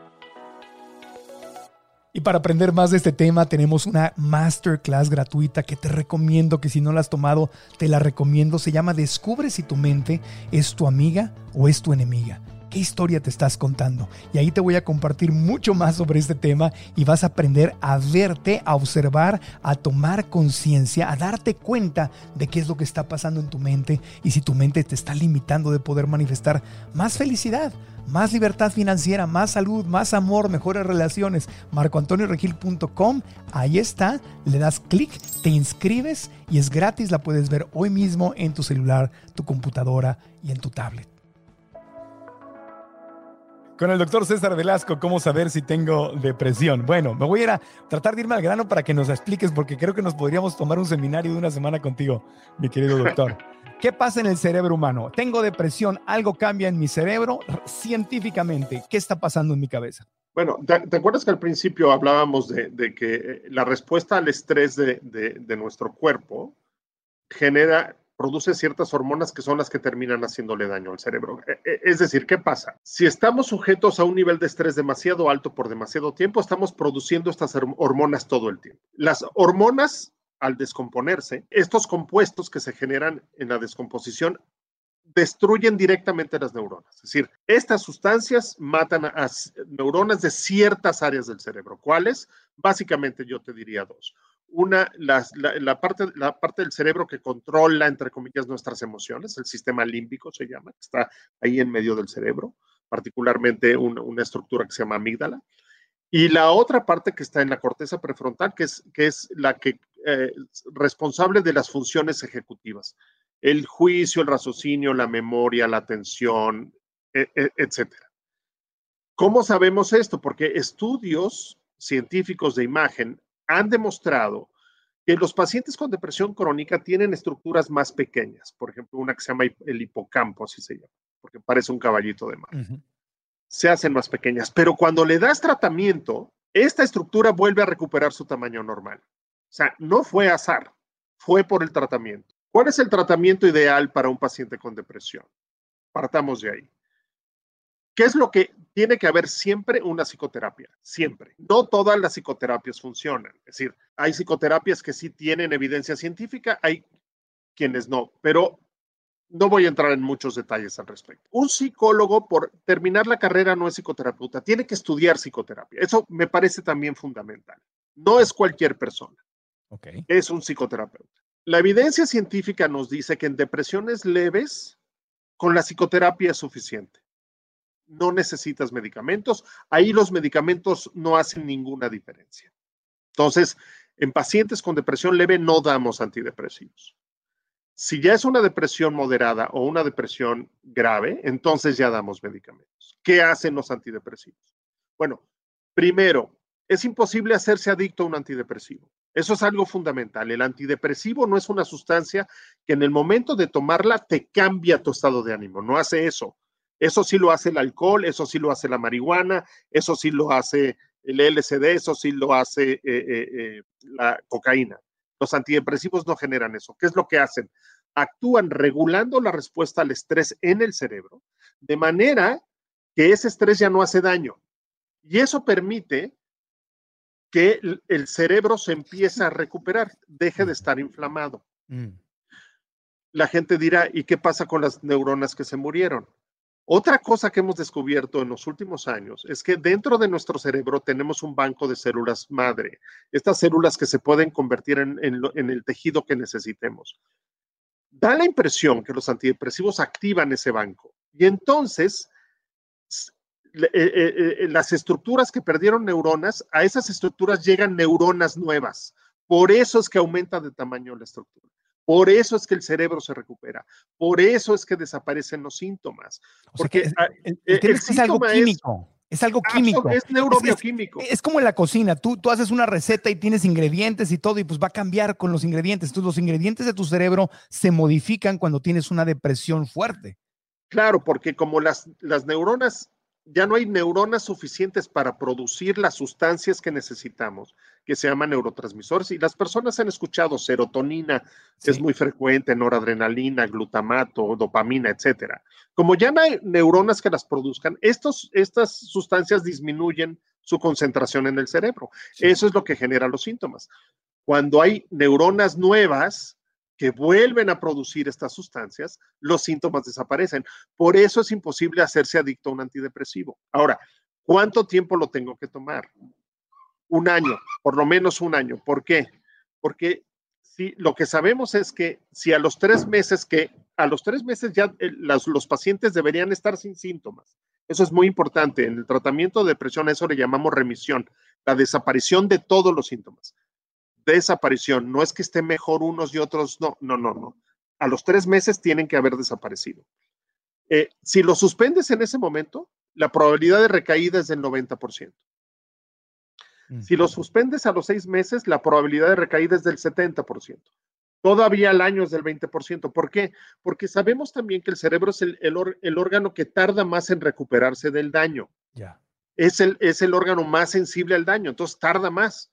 Y para aprender más de este tema tenemos una masterclass gratuita que te recomiendo que si no la has tomado, te la recomiendo. Se llama Descubre si tu mente es tu amiga o es tu enemiga. ¿Qué historia te estás contando? Y ahí te voy a compartir mucho más sobre este tema y vas a aprender a verte, a observar, a tomar conciencia, a darte cuenta de qué es lo que está pasando en tu mente y si tu mente te está limitando de poder manifestar más felicidad, más libertad financiera, más salud, más amor, mejores relaciones. MarcoAntonioRegil.com, ahí está, le das clic, te inscribes y es gratis, la puedes ver hoy mismo en tu celular, tu computadora y en tu tablet. Con el doctor César Velasco, ¿cómo saber si tengo depresión? Bueno, me voy a ir a tratar de irme al grano para que nos expliques, porque creo que nos podríamos tomar un seminario de una semana contigo, mi querido doctor. ¿Qué pasa en el cerebro humano? Tengo depresión, algo cambia en mi cerebro científicamente. ¿Qué está pasando en mi cabeza? Bueno, ¿te, acuerdas que al principio hablábamos de, que la respuesta al estrés de, nuestro cuerpo genera produce ciertas hormonas que son las que terminan haciéndole daño al cerebro. E, e, es decir, ¿qué pasa? Si estamos sujetos a un nivel de estrés demasiado alto por demasiado tiempo, estamos produciendo estas hormonas todo el tiempo. Las hormonas, al descomponerse, estos compuestos que se generan en la descomposición destruyen directamente las neuronas. Es decir, estas sustancias matan a neuronas de ciertas áreas del cerebro. ¿Cuáles? Básicamente yo te diría dos una, la, parte, la parte del cerebro que controla, entre comillas, nuestras emociones, el sistema límbico se llama, está ahí en medio del cerebro, particularmente una, estructura que se llama amígdala. Y la otra parte que está en la corteza prefrontal, que es, que es la que eh, responsable de las funciones ejecutivas, el juicio, el raciocinio, la memoria, la atención, e, e, etcétera. ¿Cómo sabemos esto? Porque estudios científicos de imagen han demostrado que los pacientes con depresión crónica tienen estructuras más pequeñas, por ejemplo, una que se llama el hipocampo, así se llama, porque parece un caballito de mar. Se hacen más pequeñas, pero cuando le das tratamiento, esta estructura vuelve a recuperar su tamaño normal. O sea, no fue azar, fue por el tratamiento. ¿Cuál es el tratamiento ideal para un paciente con depresión? Partamos de ahí. ¿Qué es lo que tiene que haber siempre una psicoterapia? Siempre. No todas las psicoterapias funcionan. Es decir, hay psicoterapias que sí tienen evidencia científica, hay quienes no, pero no voy a entrar en muchos detalles al respecto. Un psicólogo, por terminar la carrera, no es psicoterapeuta, tiene que estudiar psicoterapia. Eso me parece también fundamental. No es cualquier persona. Okay. Es un psicoterapeuta. La evidencia científica nos dice que en depresiones leves, con la psicoterapia es suficiente no necesitas medicamentos. Ahí los medicamentos no hacen ninguna diferencia. Entonces, en pacientes con depresión leve no damos antidepresivos. Si ya es una depresión moderada o una depresión grave, entonces ya damos medicamentos. ¿Qué hacen los antidepresivos? Bueno, primero, es imposible hacerse adicto a un antidepresivo. Eso es algo fundamental. El antidepresivo no es una sustancia que en el momento de tomarla te cambia tu estado de ánimo. No hace eso. Eso sí lo hace el alcohol, eso sí lo hace la marihuana, eso sí lo hace el LSD, eso sí lo hace eh, eh, eh, la cocaína. Los antidepresivos no generan eso. ¿Qué es lo que hacen? Actúan regulando la respuesta al estrés en el cerebro, de manera que ese estrés ya no hace daño. Y eso permite que el cerebro se empiece a recuperar, deje de estar inflamado. Mm. La gente dirá, ¿y qué pasa con las neuronas que se murieron? Otra cosa que hemos descubierto en los últimos años es que dentro de nuestro cerebro tenemos un banco de células madre, estas células que se pueden convertir en, el tejido que necesitemos. Da la impresión que los antidepresivos activan ese banco y entonces eh, eh, eh, las estructuras que perdieron neuronas, a esas estructuras llegan neuronas nuevas. Por eso es que aumenta de tamaño la estructura. Por eso es que el cerebro se recupera. Por eso es que desaparecen los síntomas. Porque es, es, algo químico. Es, algo químico. Es neurobioquímico. Es, como en la cocina. Tú, tú haces una receta y tienes ingredientes y todo, y pues va a cambiar con los ingredientes. Entonces, los ingredientes de tu cerebro se modifican cuando tienes una depresión fuerte. Claro, porque como las, las neuronas ya no hay neuronas suficientes para producir las sustancias que necesitamos, que se llaman neurotransmisores. Y las personas han escuchado serotonina, es muy frecuente, noradrenalina, glutamato, dopamina, etcétera. Como ya no hay neuronas que las produzcan, estos, estas sustancias disminuyen su concentración en el cerebro. Eso es lo que genera los síntomas. Cuando hay neuronas nuevas, que vuelven a producir estas sustancias, los síntomas desaparecen. Por eso es imposible hacerse adicto a un antidepresivo. Ahora, ¿cuánto tiempo lo tengo que tomar? Un año, por lo menos un año. ¿Por qué? Porque si, lo que sabemos es que si a los tres meses que a los tres meses ya eh, los pacientes deberían estar sin síntomas. Eso es muy importante. En el tratamiento de depresión, eso le llamamos remisión, la desaparición de todos los síntomas desaparición. No es que esté mejor unos y otros, no, no, no, no. A los tres meses tienen que haber desaparecido. Eh, si lo suspendes en ese momento, la probabilidad de recaída es del 90%. Si lo suspendes a los seis meses, la probabilidad de recaída es del 70%. Todavía al año es del 20%. ¿Por qué? Porque sabemos también que el cerebro es el, el, órgano que tarda más en recuperarse del daño. Ya. Es, el, es el órgano más sensible al daño, entonces tarda más.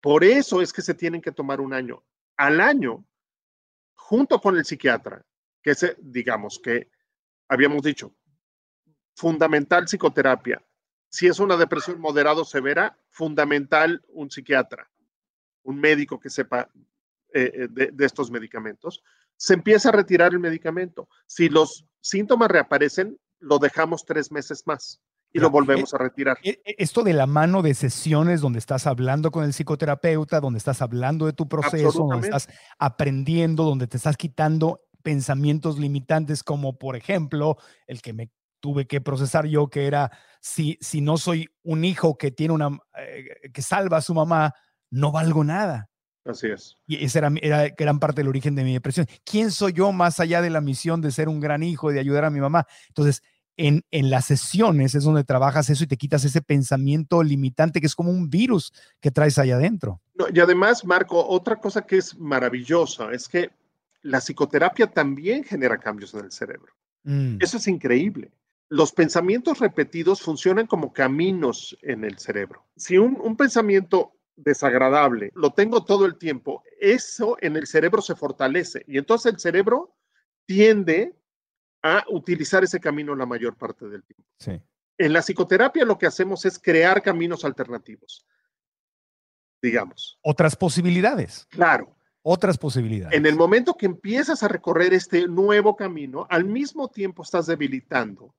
Por eso es que se tienen que tomar un año. Al año, junto con el psiquiatra, que es, digamos, que habíamos dicho, fundamental psicoterapia. Si es una depresión moderado severa, fundamental un psiquiatra, un médico que sepa eh, de, de, estos medicamentos. Se empieza a retirar el medicamento. Si los síntomas reaparecen, lo dejamos tres meses más y lo volvemos a retirar. E, e, esto de la mano de sesiones donde estás hablando con el psicoterapeuta, donde estás hablando de tu proceso, donde estás aprendiendo, donde te estás quitando pensamientos limitantes como por ejemplo el que me tuve que procesar yo que era si si no soy un hijo que tiene una eh, que salva a su mamá no valgo nada Así es. Y esa era, era, gran parte del origen de mi depresión. ¿Quién soy yo más allá de la misión de ser un gran hijo y de ayudar a mi mamá? Entonces, en, en, las sesiones es donde trabajas eso y te quitas ese pensamiento limitante que es como un virus que traes ahí adentro. No, y además, Marco, otra cosa que es maravillosa es que la psicoterapia también genera cambios en el cerebro. Mm. Eso es increíble. Los pensamientos repetidos funcionan como caminos en el cerebro. Si un, un pensamiento desagradable lo tengo todo el tiempo, eso en el cerebro se fortalece y entonces el cerebro tiende a utilizar ese camino la mayor parte del tiempo. Sí. En la psicoterapia lo que hacemos es crear caminos alternativos, digamos. Otras posibilidades. Claro. Otras posibilidades. En el momento que empiezas a recorrer este nuevo camino, al mismo tiempo estás debilitando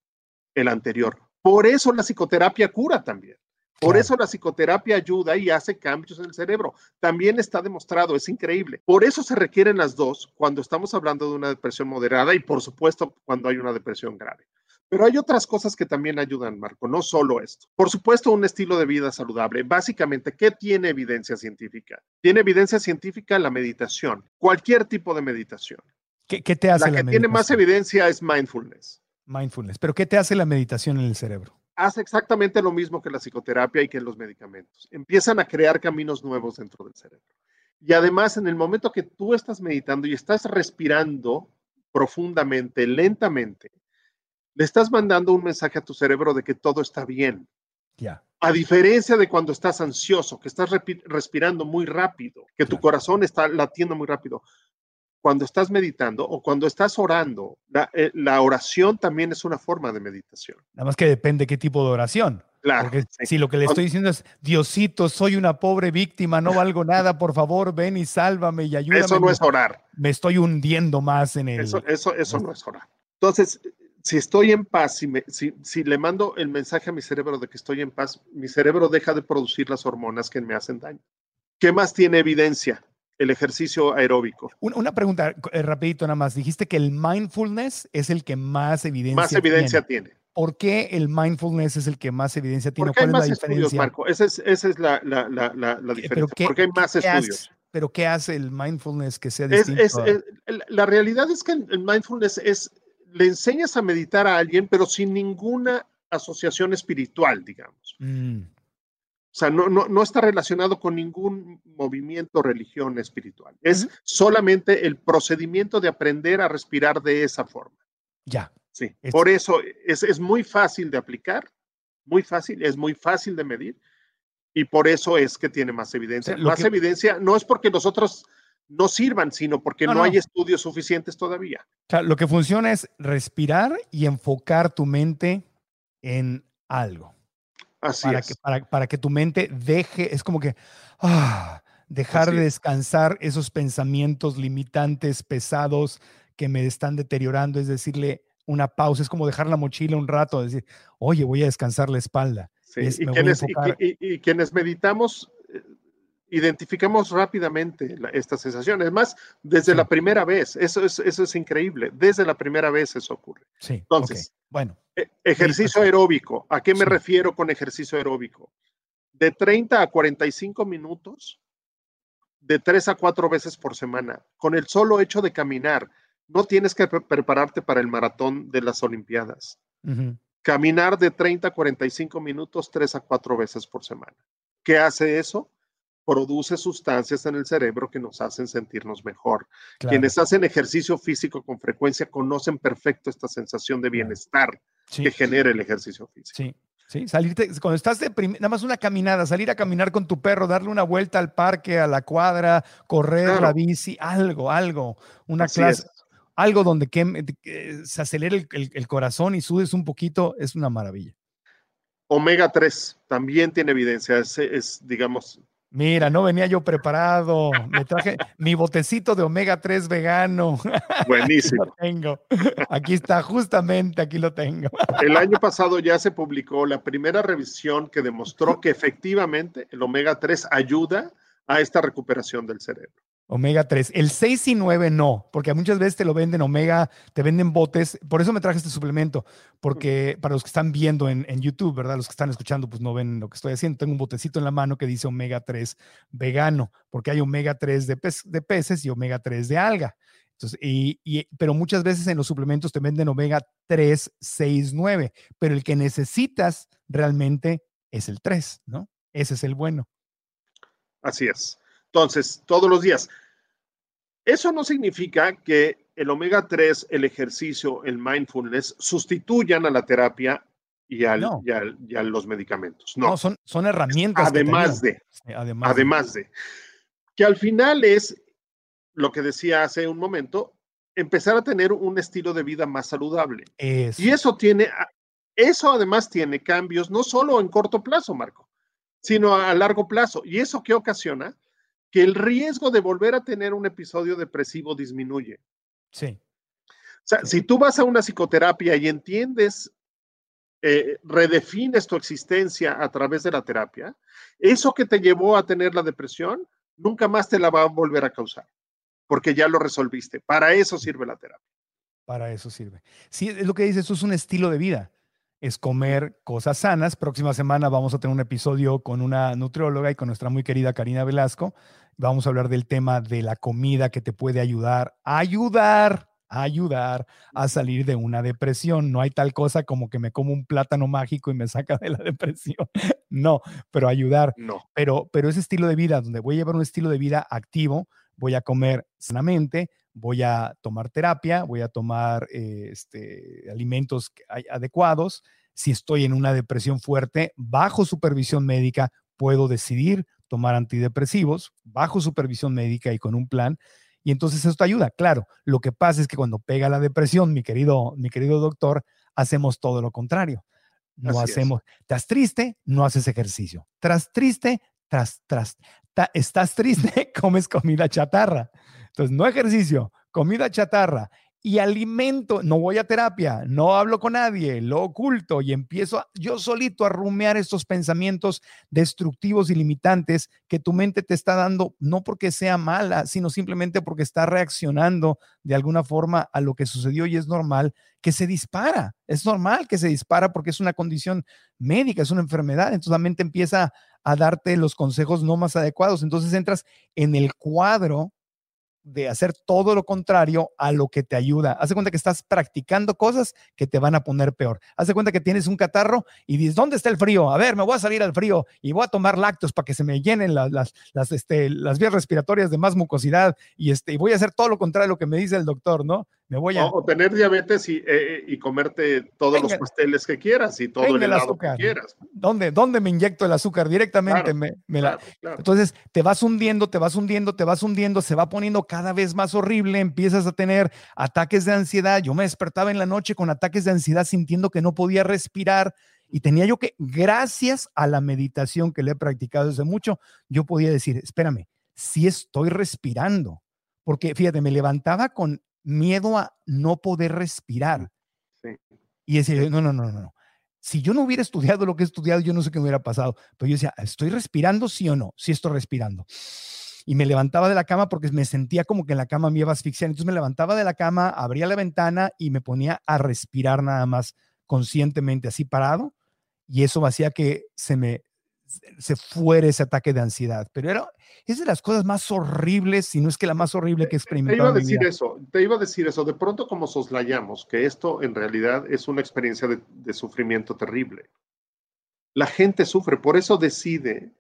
el anterior. Por eso la psicoterapia cura también. Por eso la psicoterapia ayuda y hace cambios en el cerebro. También está demostrado, es increíble. Por eso se requieren las dos cuando estamos hablando de una depresión moderada y por supuesto cuando hay una depresión grave. Pero hay otras cosas que también ayudan, Marco, no solo esto. Por supuesto, un estilo de vida saludable. Básicamente, ¿qué tiene evidencia científica? Tiene evidencia científica la meditación, cualquier tipo de meditación. ¿Qué, te hace la, la que tiene más evidencia es mindfulness. Mindfulness. ¿Pero qué te hace la meditación en el cerebro? Hace exactamente lo mismo que la psicoterapia y que los medicamentos. Empiezan a crear caminos nuevos dentro del cerebro. Y además, en el momento que tú estás meditando y estás respirando profundamente, lentamente, le estás mandando un mensaje a tu cerebro de que todo está bien. Ya. A diferencia de cuando estás ansioso, que estás respirando muy rápido, que tu corazón está latiendo muy rápido cuando estás meditando o cuando estás orando, eh, la, oración también es una forma de meditación. Nada más que depende qué tipo de oración. Claro. Porque si lo que le estoy diciendo es, Diosito, soy una pobre víctima, no valgo nada, por favor, ven y sálvame y ayúdame. Eso no es orar. Me estoy hundiendo más en el... Eso, eso, eso no es orar. Entonces, si estoy en paz, si, si, si, le mando el mensaje a mi cerebro de que estoy en paz, mi cerebro deja de producir las hormonas que me hacen daño. ¿Qué más tiene evidencia? El ejercicio aeróbico. Una, pregunta eh, rapidito nada más. Dijiste que el mindfulness es el que más evidencia Más evidencia tiene. ¿Por qué el mindfulness es el que más evidencia tiene? Porque hay más estudios, Marco. Esa es, esa es la, la, la, la diferencia. Porque hay más estudios. ¿Pero qué hace el mindfulness que sea distinto? Es, la realidad es que el mindfulness es, le enseñas a meditar a alguien, pero sin ninguna asociación espiritual, digamos. Mm. O sea, no, no, no, está relacionado con ningún movimiento, religión espiritual. Es solamente el procedimiento de aprender a respirar de esa forma. Ya. Sí. Por eso es, es, muy fácil de aplicar, muy fácil, es muy fácil de medir y por eso es que tiene más evidencia. más evidencia no es porque los otros no sirvan, sino porque no, hay estudios suficientes todavía. lo que funciona es respirar y enfocar tu mente en algo para, Que, para, que tu mente deje, es como que ah, dejar de descansar esos pensamientos limitantes, pesados, que me están deteriorando, es decirle una pausa, es como dejar la mochila un rato, decir, oye, voy a descansar la espalda. y, quienes, y, quienes, meditamos, identificamos rápidamente esta sensación. Es más, desde la primera vez, eso es, eso es increíble, desde la primera vez eso ocurre. Sí. Entonces, bueno. E, ejercicio aeróbico. ¿A qué me refiero con ejercicio aeróbico? De 30 a 45 minutos, de 3 a 4 veces por semana, con el solo hecho de caminar. No tienes que prepararte para el maratón de las Olimpiadas. Caminar de 30 a 45 minutos, 3 a 4 veces por semana. ¿Qué hace eso? Produce sustancias en el cerebro que nos hacen sentirnos mejor. Quienes hacen ejercicio físico con frecuencia conocen perfecto esta sensación de bienestar que genera el ejercicio físico. Sí, salirte, cuando estás de nada más una caminada, salir a caminar con tu perro, darle una vuelta al parque, a la cuadra, correr la bici, algo, algo, una clase, algo donde se acelere el, corazón y sudes un poquito, es una maravilla. Omega 3 también tiene evidencia, es digamos, Mira, no venía yo preparado. Me traje mi botecito de omega 3 vegano. Buenísimo. Aquí, tengo. aquí está, justamente aquí lo tengo. El año pasado ya se publicó la primera revisión que demostró que efectivamente el omega 3 ayuda a esta recuperación del cerebro. Omega 3. El 6 y 9 no, porque muchas veces te lo venden omega, te venden botes. Por eso me traje este suplemento, porque para los que están viendo en, YouTube, ¿verdad? Los que están escuchando, pues no ven lo que estoy haciendo. Tengo un botecito en la mano que dice omega 3 vegano, porque hay omega 3 de, de peces y omega 3 de alga. Entonces, y, pero muchas veces en los suplementos te venden omega 3, 6, 9, pero el que necesitas realmente es el 3, ¿no? Ese es el bueno. Así es. Entonces, todos los días. Eso no significa que el omega 3, el ejercicio, el mindfulness sustituyan a la terapia y, a los medicamentos. No, son, son herramientas. Además de, además, de. Que al final es lo que decía hace un momento, empezar a tener un estilo de vida más saludable. Y eso tiene, eso además tiene cambios no solo en corto plazo, Marco, sino a largo plazo. ¿Y eso qué ocasiona? Que el riesgo de volver a tener un episodio depresivo disminuye. Sí. O sea, si tú vas a una psicoterapia y entiendes, eh, redefines tu existencia a través de la terapia, eso que te llevó a tener la depresión, nunca más te la va a volver a causar, porque ya lo resolviste. Para eso sirve la terapia. Para eso sirve. Sí, es lo que dices, eso es un estilo de vida es comer cosas sanas. Próxima semana vamos a tener un episodio con una nutrióloga y con nuestra muy querida Karina Velasco. Vamos a hablar del tema de la comida que te puede ayudar, ayudar, ayudar a salir de una depresión. No hay tal cosa como que me como un plátano mágico y me saca de la depresión. No, pero ayudar. No. Pero, pero ese estilo de vida, donde voy a llevar un estilo de vida activo, voy a comer sanamente, voy a tomar terapia, voy a tomar eh, este, alimentos adecuados. Si estoy en una depresión fuerte, bajo supervisión médica, puedo decidir tomar antidepresivos, bajo supervisión médica y con un plan. Y entonces eso te ayuda. Claro, lo que pasa es que cuando pega la depresión, mi querido, mi querido doctor, hacemos todo lo contrario. No hacemos, estás triste, no haces ejercicio. Tras triste, tras, tras, estás triste, comes comida chatarra. Entonces, no ejercicio, comida chatarra y alimento, no voy a terapia, no hablo con nadie, lo oculto y empiezo yo solito a rumear estos pensamientos destructivos y limitantes que tu mente te está dando, no porque sea mala, sino simplemente porque está reaccionando de alguna forma a lo que sucedió y es normal que se dispara. Es normal que se dispara porque es una condición médica, es una enfermedad. Entonces la mente empieza a darte los consejos no más adecuados. Entonces entras en el cuadro de hacer todo lo contrario a lo que te ayuda. Haz cuenta que estás practicando cosas que te van a poner peor. Haz cuenta que tienes un catarro y dices, ¿dónde está el frío? A ver, me voy a salir al frío y voy a tomar lácteos para que se me llenen las, las, este, las vías respiratorias de más mucosidad y, este, y voy a hacer todo lo contrario a lo que me dice el doctor, ¿no? Me voy a... O, tener diabetes y, eh, y comerte todos los pasteles que quieras y todo el helado que quieras. ¿Dónde, ¿Dónde me inyecto el azúcar? Directamente me, la... Entonces te vas hundiendo, te vas hundiendo, te vas hundiendo, se va poniendo cada vez más horrible, empiezas a tener ataques de ansiedad. Yo me despertaba en la noche con ataques de ansiedad sintiendo que no podía respirar y tenía yo que, gracias a la meditación que le he practicado desde mucho, yo podía decir, espérame, si estoy respirando, porque fíjate, me levantaba con miedo a no poder respirar. Y decía, no, no, no, no. Si yo no hubiera estudiado lo que he estudiado, yo no sé qué me hubiera pasado. Pero yo decía, ¿estoy respirando sí o no? Sí estoy respirando. Y me levantaba de la cama porque me sentía como que en la cama me iba a asfixiar. Entonces me levantaba de la cama, abría la ventana y me ponía a respirar nada más conscientemente, así parado. Y eso hacía que se me, se fuera ese ataque de ansiedad. Pero era, es de las cosas más horribles, si no es que la más horrible que he experimentado. Te iba a decir eso, te iba a decir eso. De pronto, como soslayamos que esto en realidad es una experiencia de, sufrimiento terrible. La gente sufre, por eso decide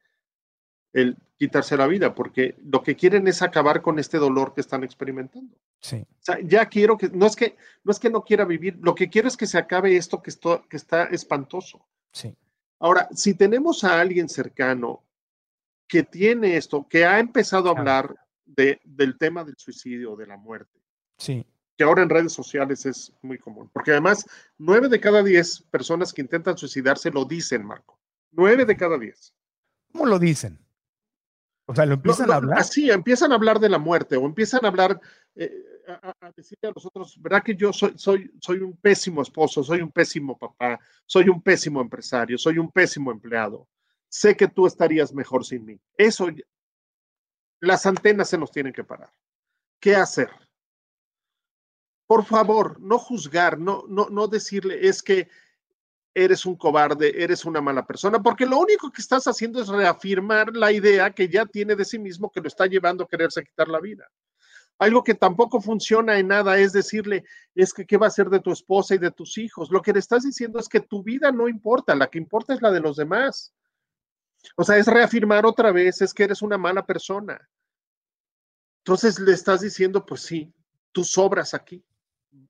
el quitarse la vida, porque lo que quieren es acabar con este dolor que están experimentando. Sí. O sea, ya quiero que, no es que, no es que no quiera vivir, lo que quiero es que se acabe esto que, esto, que está espantoso. Sí. Ahora, si tenemos a alguien cercano que tiene esto, que ha empezado a hablar de, del tema del suicidio, de la muerte, sí. que ahora en redes sociales es muy común, porque además nueve de cada diez personas que intentan suicidarse lo dicen, Marco. Nueve de cada diez. ¿Cómo lo dicen? O sea, lo empiezan a hablar. Así, empiezan a hablar de la muerte o empiezan a hablar, eh, a, a, decirle a los otros, ¿verdad que yo soy, soy, soy un pésimo esposo, soy un pésimo papá, soy un pésimo empresario, soy un pésimo empleado? Sé que tú estarías mejor sin mí. Eso, las antenas se nos tienen que parar. ¿Qué hacer? Por favor, no juzgar, no, no, no decirle es que eres un cobarde, eres una mala persona, porque lo único que estás haciendo es reafirmar la idea que ya tiene de sí mismo que lo está llevando a quererse quitar la vida. Algo que tampoco funciona en nada es decirle, es que qué va a ser de tu esposa y de tus hijos. Lo que le estás diciendo es que tu vida no importa, la que importa es la de los demás. O sea, es reafirmar otra vez, es que eres una mala persona. Entonces le estás diciendo, pues sí, tú sobras aquí,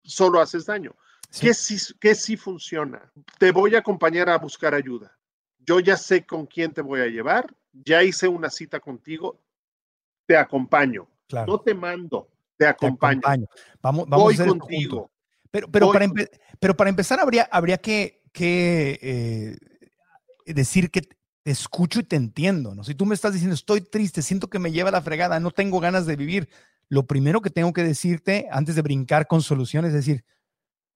solo haces daño. Sí. ¿Qué, sí, ¿Qué sí funciona? Te voy a acompañar a buscar ayuda. Yo ya sé con quién te voy a llevar, ya hice una cita contigo, te acompaño. Claro. No te mando, te acompaño. Te acompaño. Vamos, vamos voy a hacer contigo. Pero, pero, Voy para pero para empezar, habría, habría que, que eh, decir que te escucho y te entiendo, ¿no? Si tú me estás diciendo, estoy triste, siento que me lleva la fregada, no tengo ganas de vivir, lo primero que tengo que decirte antes de brincar con soluciones es decir,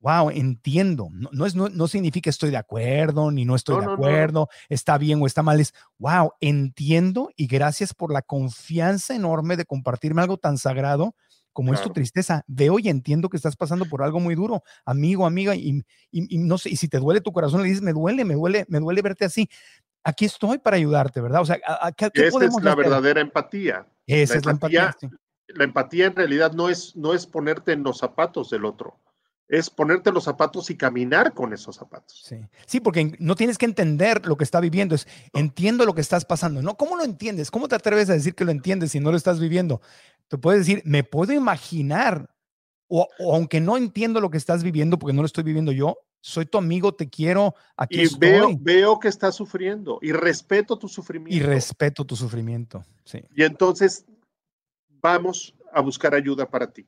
wow, entiendo. No, no, es, no, no, significa estoy de acuerdo, ni no estoy No, de acuerdo, está bien o está mal. Es, wow, entiendo y gracias por la confianza enorme de compartirme algo tan sagrado como es tu Claro. tristeza. Veo y entiendo que estás pasando por algo muy duro, amigo, amiga, y, y- y no sé, y si te duele tu corazón, le dices, me duele, me duele, me duele verte así. Aquí estoy para ayudarte, ¿verdad? O sea, ¿a- a- ¿qué, qué Esta podemos es la hacer? verdadera empatía. Esa la es la empatía. empatía- sí. La empatía en realidad no es, no es ponerte en los zapatos del otro, es ponerte los zapatos y caminar con esos zapatos. Sí. sí, porque no tienes que entender lo que está viviendo, es entiendo lo que estás pasando, ¿no? ¿Cómo lo entiendes? ¿Cómo te atreves a decir que lo entiendes si no lo estás viviendo? Te puedes decir, me puedo imaginar, o, o aunque no entiendo lo que estás viviendo porque no lo estoy viviendo yo, soy tu amigo, te quiero, aquí Y estoy veo, veo que estás sufriendo y respeto tu sufrimiento. y respeto tu sufrimiento. Sí. Y entonces vamos a buscar ayuda para ti.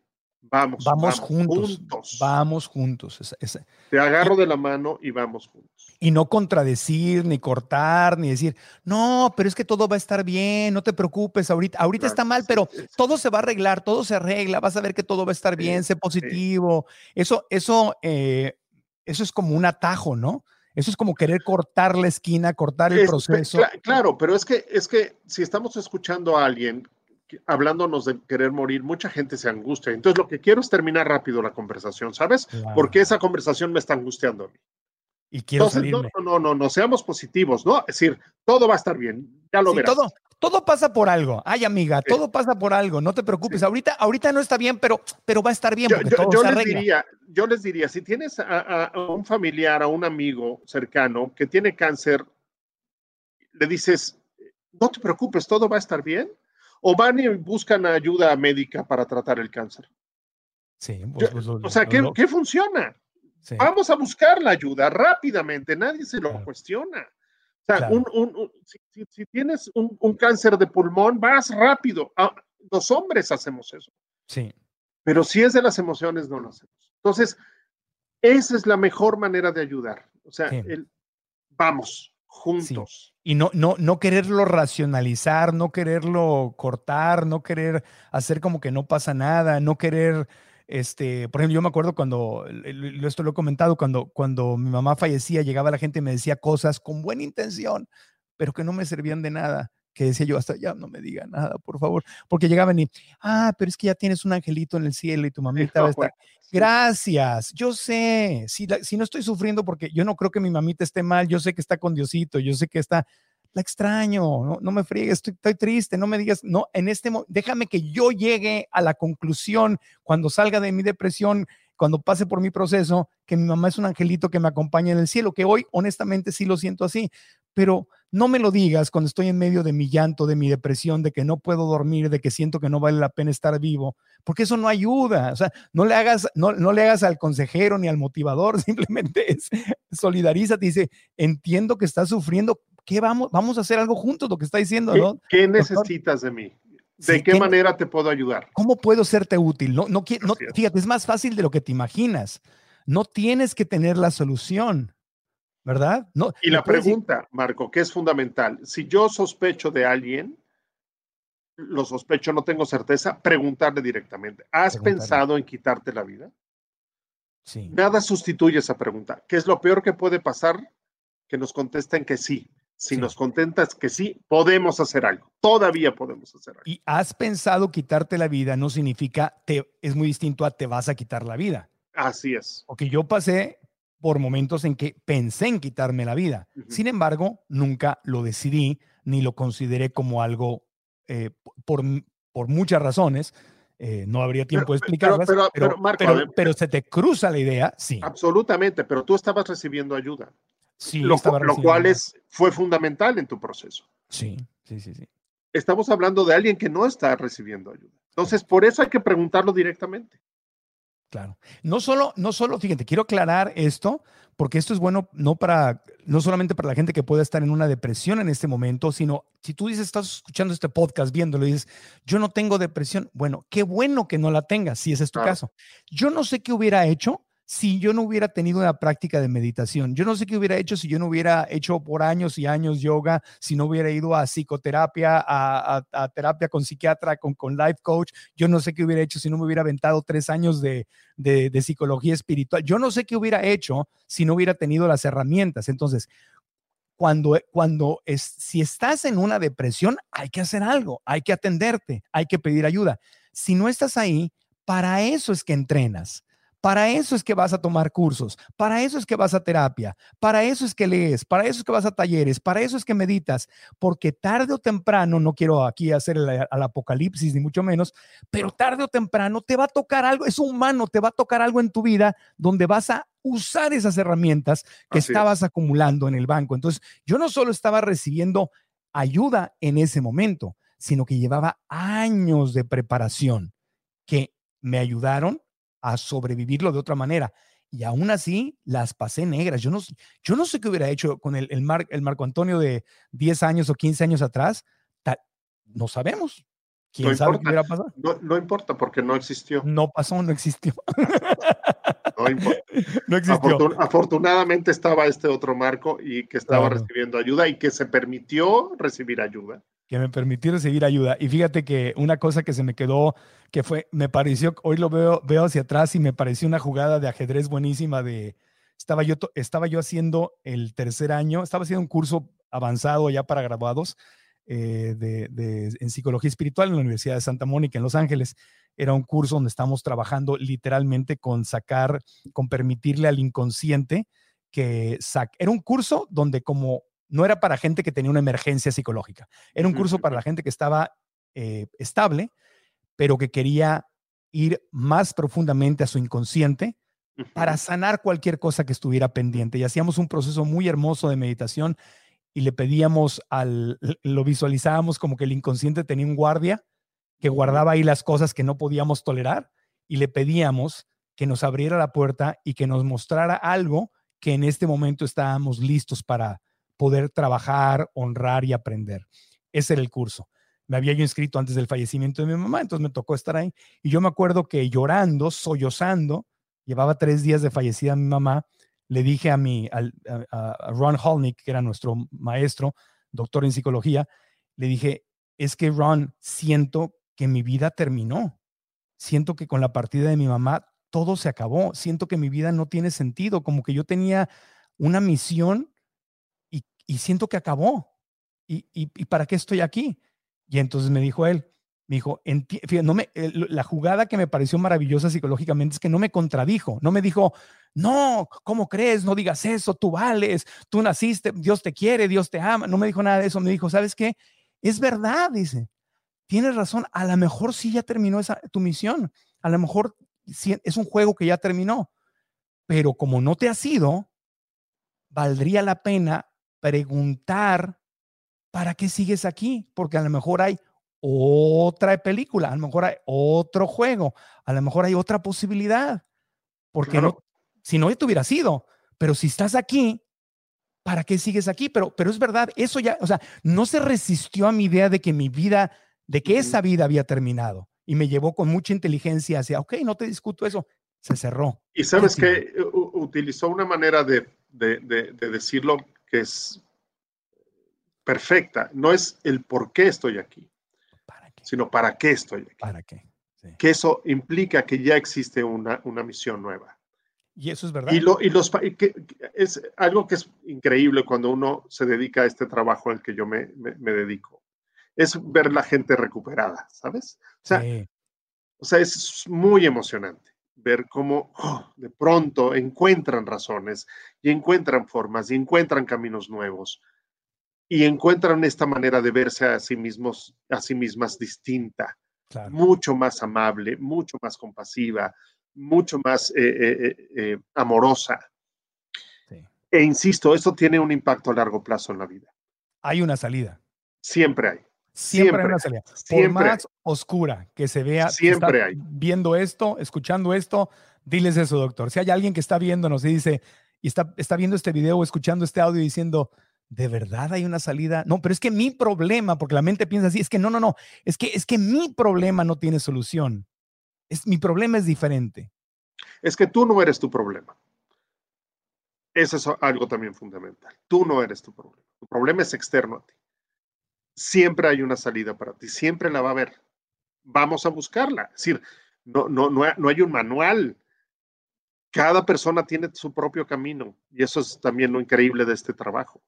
Vamos, Vamos, juntos, juntos. vamos juntos. Es- es- Te agarro de la mano y vamos juntos. y no contradecir, ni cortar, ni decir, no, pero es que todo va a estar bien, no te preocupes, ahorita, ahorita está mal, Sí, pero sí, sí. todo se va a arreglar, todo se arregla, vas a ver que todo va a estar bien, sé positivo. Eso, eso, eh, eso es como un atajo, ¿no? Eso es como querer cortar la esquina, cortar el Es- proceso. cla- claro, pero es que, es que si estamos escuchando a alguien hablándonos de querer morir, mucha gente se angustia. Entonces lo que quiero es terminar rápido la conversación, ¿sabes? Claro. Porque esa conversación me está angustiando a mí. Y quiero Entonces, no, salirme. no, no, no, no, seamos positivos, ¿no? Es decir, todo va a estar bien, ya lo Sí, verás. todo, todo pasa por algo. Ay, amiga, Sí. todo pasa por algo. No te preocupes. Sí. Ahorita, ahorita no está bien, pero, pero va a estar bien Yo, porque yo- todo yo se les arregla. diría, yo les diría, si tienes a un familiar, a un amigo cercano que tiene cáncer, le dices, no te preocupes, todo va a estar bien, o van y buscan ayuda médica para tratar el cáncer. Sí, pues, pues, o sea, ¿qué, funciona? sí. Vamos a buscar la ayuda rápidamente, nadie se lo Claro. cuestiona. O sea, Claro. un- un- un- si, tienes un, un cáncer de pulmón, vas rápido. Ah, los hombres hacemos eso. Sí. Pero si es de las emociones, no lo hacemos. Entonces, esa es la mejor manera de ayudar. O sea, Sí. el- vamos juntos. Y no, no, no quererlo racionalizar, no quererlo cortar, no querer hacer como que no pasa nada, no querer, este, por ejemplo, yo me acuerdo cuando, esto lo he comentado, cuando, cuando mi mamá fallecía, llegaba la gente y me decía cosas con buena intención, pero que no me servían de nada, que decía yo, hasta ya no me diga nada, por favor, porque llegaban y, ah, pero es que ya tienes un angelito en el cielo y tu mamita va a estar. Gracias, yo sé, si, la- si no estoy sufriendo porque yo no creo que mi mamita esté mal, yo sé que está con Diosito, yo sé que está, la extraño, no, no me friegues, estoy, estoy triste, no me digas, no, en este momento, déjame que yo llegue a la conclusión cuando salga de mi depresión, cuando pase por mi proceso, que mi mamá es un angelito que me acompaña en el cielo, que hoy honestamente sí lo siento así, pero No me lo digas cuando estoy en medio de mi llanto, de mi depresión, de que no puedo dormir, de que siento que no vale la pena estar vivo, porque eso no ayuda. O sea, no le hagas, no, no le hagas al consejero ni al motivador, simplemente es solidarízate y dice, entiendo que estás sufriendo, ¿qué vamos? Vamos a hacer algo juntos, lo que está diciendo, ¿no? ¿Qué, necesitas de mí? ¿De qué, manera te puedo ayudar? ¿Cómo puedo serte útil? No, no, no, fíjate, es más fácil de lo que te imaginas. No tienes que tener la solución. ¿Verdad? No, y la pregunta, Marco, que es fundamental, si yo sospecho de alguien, lo sospecho, no tengo certeza, preguntarle directamente, ¿has pensado en quitarte la vida? Sí. Nada sustituye esa pregunta. ¿Qué es lo peor que puede pasar? Que nos contesten que sí. Si nos contentas que sí, podemos hacer algo. Todavía podemos hacer algo. Y has pensado quitarte la vida no significa, te, es muy distinto a te vas a quitar la vida. Así es. Porque yo pasé por momentos en que pensé en quitarme la vida. Sin embargo, nunca lo decidí ni lo consideré como algo eh, por, por, muchas razones. Eh, no habría tiempo de explicarlas, pero, se te cruza la idea, sí. Absolutamente, pero tú estabas recibiendo ayuda. Sí, lo, lo cual es, fue fundamental en tu proceso. Sí, sí, sí, sí. Estamos hablando de alguien que no está recibiendo ayuda. Entonces, por eso hay que preguntarlo directamente. Claro. No solo, no solo, fíjate, quiero aclarar esto, porque esto es bueno no para, no solamente para la gente que pueda estar en una depresión en este momento, sino si tú dices, estás escuchando este podcast, viéndolo y dices, yo no tengo depresión, bueno, qué bueno que no la tengas, si ese es tu caso. Yo no sé qué hubiera hecho si yo no hubiera tenido una práctica de meditación. Yo no sé qué hubiera hecho si yo no hubiera hecho por años y años yoga, si no hubiera ido a psicoterapia, a, terapia con psiquiatra, con, con life coach. Yo no sé qué hubiera hecho si no me hubiera aventado tres años de, de, psicología espiritual. Yo no sé qué hubiera hecho si no hubiera tenido las herramientas. Entonces, cuando, cuando es, si estás en una depresión, hay que hacer algo, hay que atenderte, hay que pedir ayuda. Si no estás ahí, para eso es que entrenas para eso es que vas a tomar cursos, para eso es que vas a terapia, para eso es que lees, para eso es que vas a talleres, para eso es que meditas, porque tarde o temprano, no quiero aquí hacer el, al apocalipsis ni mucho menos, pero tarde o temprano te va a tocar algo, es humano, te va a tocar algo en tu vida donde vas a usar esas herramientas que estabas acumulando en el banco. Entonces, yo no solo estaba recibiendo ayuda en ese momento, sino que llevaba años de preparación que me ayudaron a sobrevivirlo de otra manera. Y aún así las pasé negras. Yo no, yo no sé qué hubiera hecho con el, el, Marco Antonio de 10 años o 15 años atrás. no sabemos. ¿Quién no sabe importa. qué hubiera pasado? No, importa porque no existió. No pasó, no existió. no importa. No existió. afortunadamente estaba este otro Marco y que estaba recibiendo ayuda y que se permitió recibir ayuda que me permitió recibir ayuda. Y fíjate que una cosa que se me quedó, que fue, me pareció, hoy lo veo, veo hacia atrás y me pareció una jugada de ajedrez buenísima de, estaba yo, estaba yo haciendo el tercer año, estaba haciendo un curso avanzado ya para graduados eh, de, en psicología espiritual en la Universidad de Santa Mónica en Los Ángeles. Era un curso donde estamos trabajando literalmente con sacar, con permitirle al inconsciente que saque. Era un curso donde como no era para gente que tenía una emergencia psicológica. Era un curso para la gente que estaba eh, estable, pero que quería ir más profundamente a su inconsciente para sanar cualquier cosa que estuviera pendiente. Y hacíamos un proceso muy hermoso de meditación y le pedíamos al, lo visualizábamos como que el inconsciente tenía un guardia que guardaba ahí las cosas que no podíamos tolerar y le pedíamos que nos abriera la puerta y que nos mostrara algo que en este momento estábamos listos para, poder trabajar, honrar y aprender. Ese era el curso. Me había yo inscrito antes del fallecimiento de mi mamá, entonces me tocó estar ahí. Y yo me acuerdo que llorando, sollozando, llevaba tres días de fallecida mi mamá, le dije a, mi, a, Ron Holnick, que era nuestro maestro, doctor en psicología, le dije, es que Ron, siento que mi vida terminó. Siento que con la partida de mi mamá todo se acabó. Siento que mi vida no tiene sentido, como que yo tenía una misión y siento que acabó. ¿Y, y, para qué estoy aquí? Y entonces me dijo él, me dijo, no me, la jugada que me pareció maravillosa psicológicamente es que no me contradijo, no me dijo, no, ¿cómo crees? No digas eso, tú vales, tú naciste, Dios te quiere, Dios te ama. No me dijo nada de eso, me dijo, ¿sabes qué? Es verdad, dice, tienes razón, a lo mejor sí ya terminó esa, tu misión, a lo mejor es un juego que ya terminó, pero como no te ha sido, valdría la pena preguntar ¿para qué sigues aquí? Porque a lo mejor hay otra película, a lo mejor hay otro juego, a lo mejor hay otra posibilidad. Porque no, si no, ya te hubiera sido. Pero si estás aquí, ¿para qué sigues aquí? Pero, pero es verdad, eso ya, o sea, no se resistió a mi idea de que mi vida, de que esa vida había terminado. Y me llevó con mucha inteligencia hacia, ok, no te discuto eso, se cerró. Y sabes que utilizó una manera de, de, de, decirlo que es perfecta. No es el por qué estoy aquí, sino para qué estoy aquí. ¿Para qué? Que eso implica que ya existe una, una misión nueva. Y eso es verdad. Y, lo, y los, que, es algo que es increíble cuando uno se dedica a este trabajo al que yo me, me, dedico. Es ver la gente recuperada, ¿sabes? O sea, o sea es muy emocionante ver cómo oh, de pronto encuentran razones y encuentran formas y encuentran caminos nuevos y encuentran esta manera de verse a sí mismos, a sí mismas distinta, mucho más amable, mucho más compasiva, mucho más eh, eh, eh, amorosa. E insisto, esto tiene un impacto a largo plazo en la vida. Hay una salida. Siempre hay. Siempre, hay una salida. Por más oscura que se vea, siempre hay. Viendo esto, escuchando esto, diles eso, doctor. Si hay alguien que está viéndonos y dice, y está, está viendo este video o escuchando este audio diciendo, ¿de verdad hay una salida? No, pero es que mi problema, porque la mente piensa así, es que no, no, no, es que, es que mi problema no tiene solución mi problema es diferente. Es que tú no eres tu problema. Eso es algo también fundamental. Tú no eres tu problema. Tu problema es externo a ti. Siempre hay una salida para ti, siempre la va a haber. Vamos a buscarla. Es decir, no, no, no, no hay un manual. Cada persona tiene su propio camino y eso es también lo increíble de este trabajo.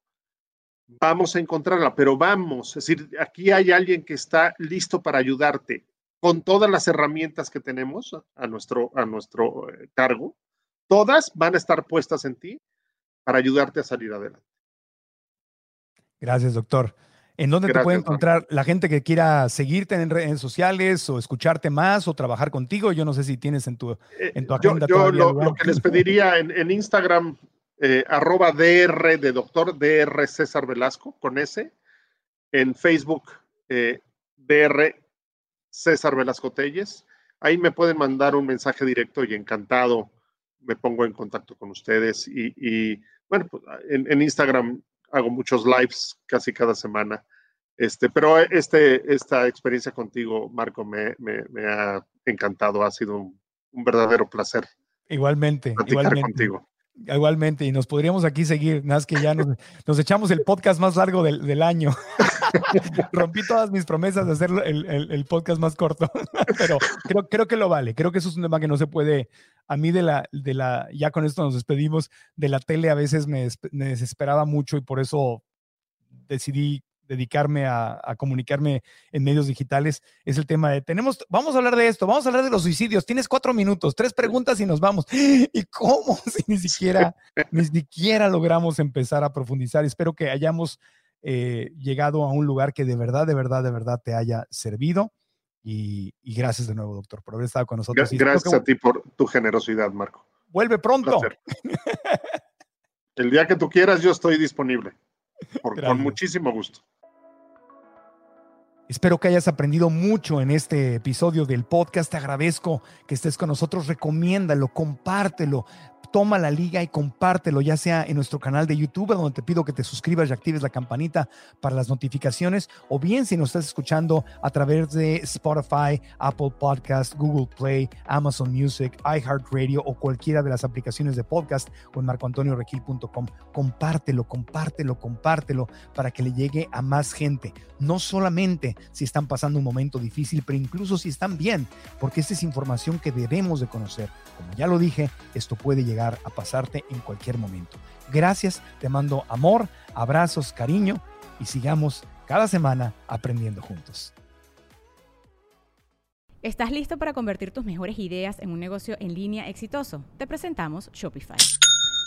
Vamos a encontrarla, pero vamos. Es decir, aquí hay alguien que está listo para ayudarte con todas las herramientas que tenemos a nuestro, a nuestro eh, cargo, todas van a estar puestas en ti para ayudarte a salir adelante. Gracias, doctor. ¿En dónde te puede encontrar la gente que quiera seguirte en redes sociales o escucharte más o trabajar contigo? Yo no sé si tienes en tu, eh, en tu agenda. Yo, lo, que les pediría en, Instagram, eh, arroba DR de doctor, DR César Velasco, con S. En Facebook, eh, DR César Velasco Telles. Ahí me pueden mandar un mensaje directo y encantado me pongo en contacto con ustedes. Y, bueno, pues, en, Instagram hago muchos lives casi cada semana. Este, pero este, esta experiencia contigo, Marco, me, ha encantado. Ha sido un, verdadero placer. Igualmente, igualmente. contigo. Igualmente, y nos podríamos aquí seguir, nada más que ya nos, echamos el podcast más largo del, año. Rompí todas mis promesas de hacer el, podcast más corto, pero creo, creo que lo vale. Creo que eso es un tema que no se puede. A mí, de la, de la, ya con esto nos despedimos, de la tele a veces me, me desesperaba mucho y por eso decidí dedicarme a, comunicarme en medios digitales es el tema de tenemos, vamos a hablar de esto, vamos a hablar de los suicidios, tienes cuatro minutos, tres preguntas y nos vamos. ¿Y cómo? Si ni siquiera, ni siquiera logramos empezar a profundizar. Espero que hayamos eh, llegado a un lugar que de verdad, de verdad, de verdad te haya servido. Y, gracias de nuevo, doctor, por haber estado con nosotros. Gracias a ti por tu generosidad, Marco. Vuelve pronto. El día que tú quieras, yo estoy disponible. con muchísimo gusto. Espero que hayas aprendido mucho en este episodio del podcast. Te agradezco que estés con nosotros. Recomiéndalo, compártelo toma la liga y compártelo, ya sea en nuestro canal de YouTube, donde te pido que te suscribas y actives la campanita para las notificaciones, o bien si nos estás escuchando a través de Spotify, Apple Podcast, Google Play, Amazon Music, iHeartRadio o cualquiera de las aplicaciones de podcast o en marcoantoniorequil.com. Compártelo, compártelo, compártelo para que le llegue a más gente. No solamente si están pasando un momento difícil, pero incluso si están bien, porque esta es información que debemos de conocer. Como ya lo dije, esto puede llegar a pasarte en cualquier momento. Gracias, te mando amor, abrazos, cariño y sigamos cada semana aprendiendo juntos. ¿Estás listo para convertir tus mejores ideas en un negocio en línea exitoso? Te presentamos Shopify.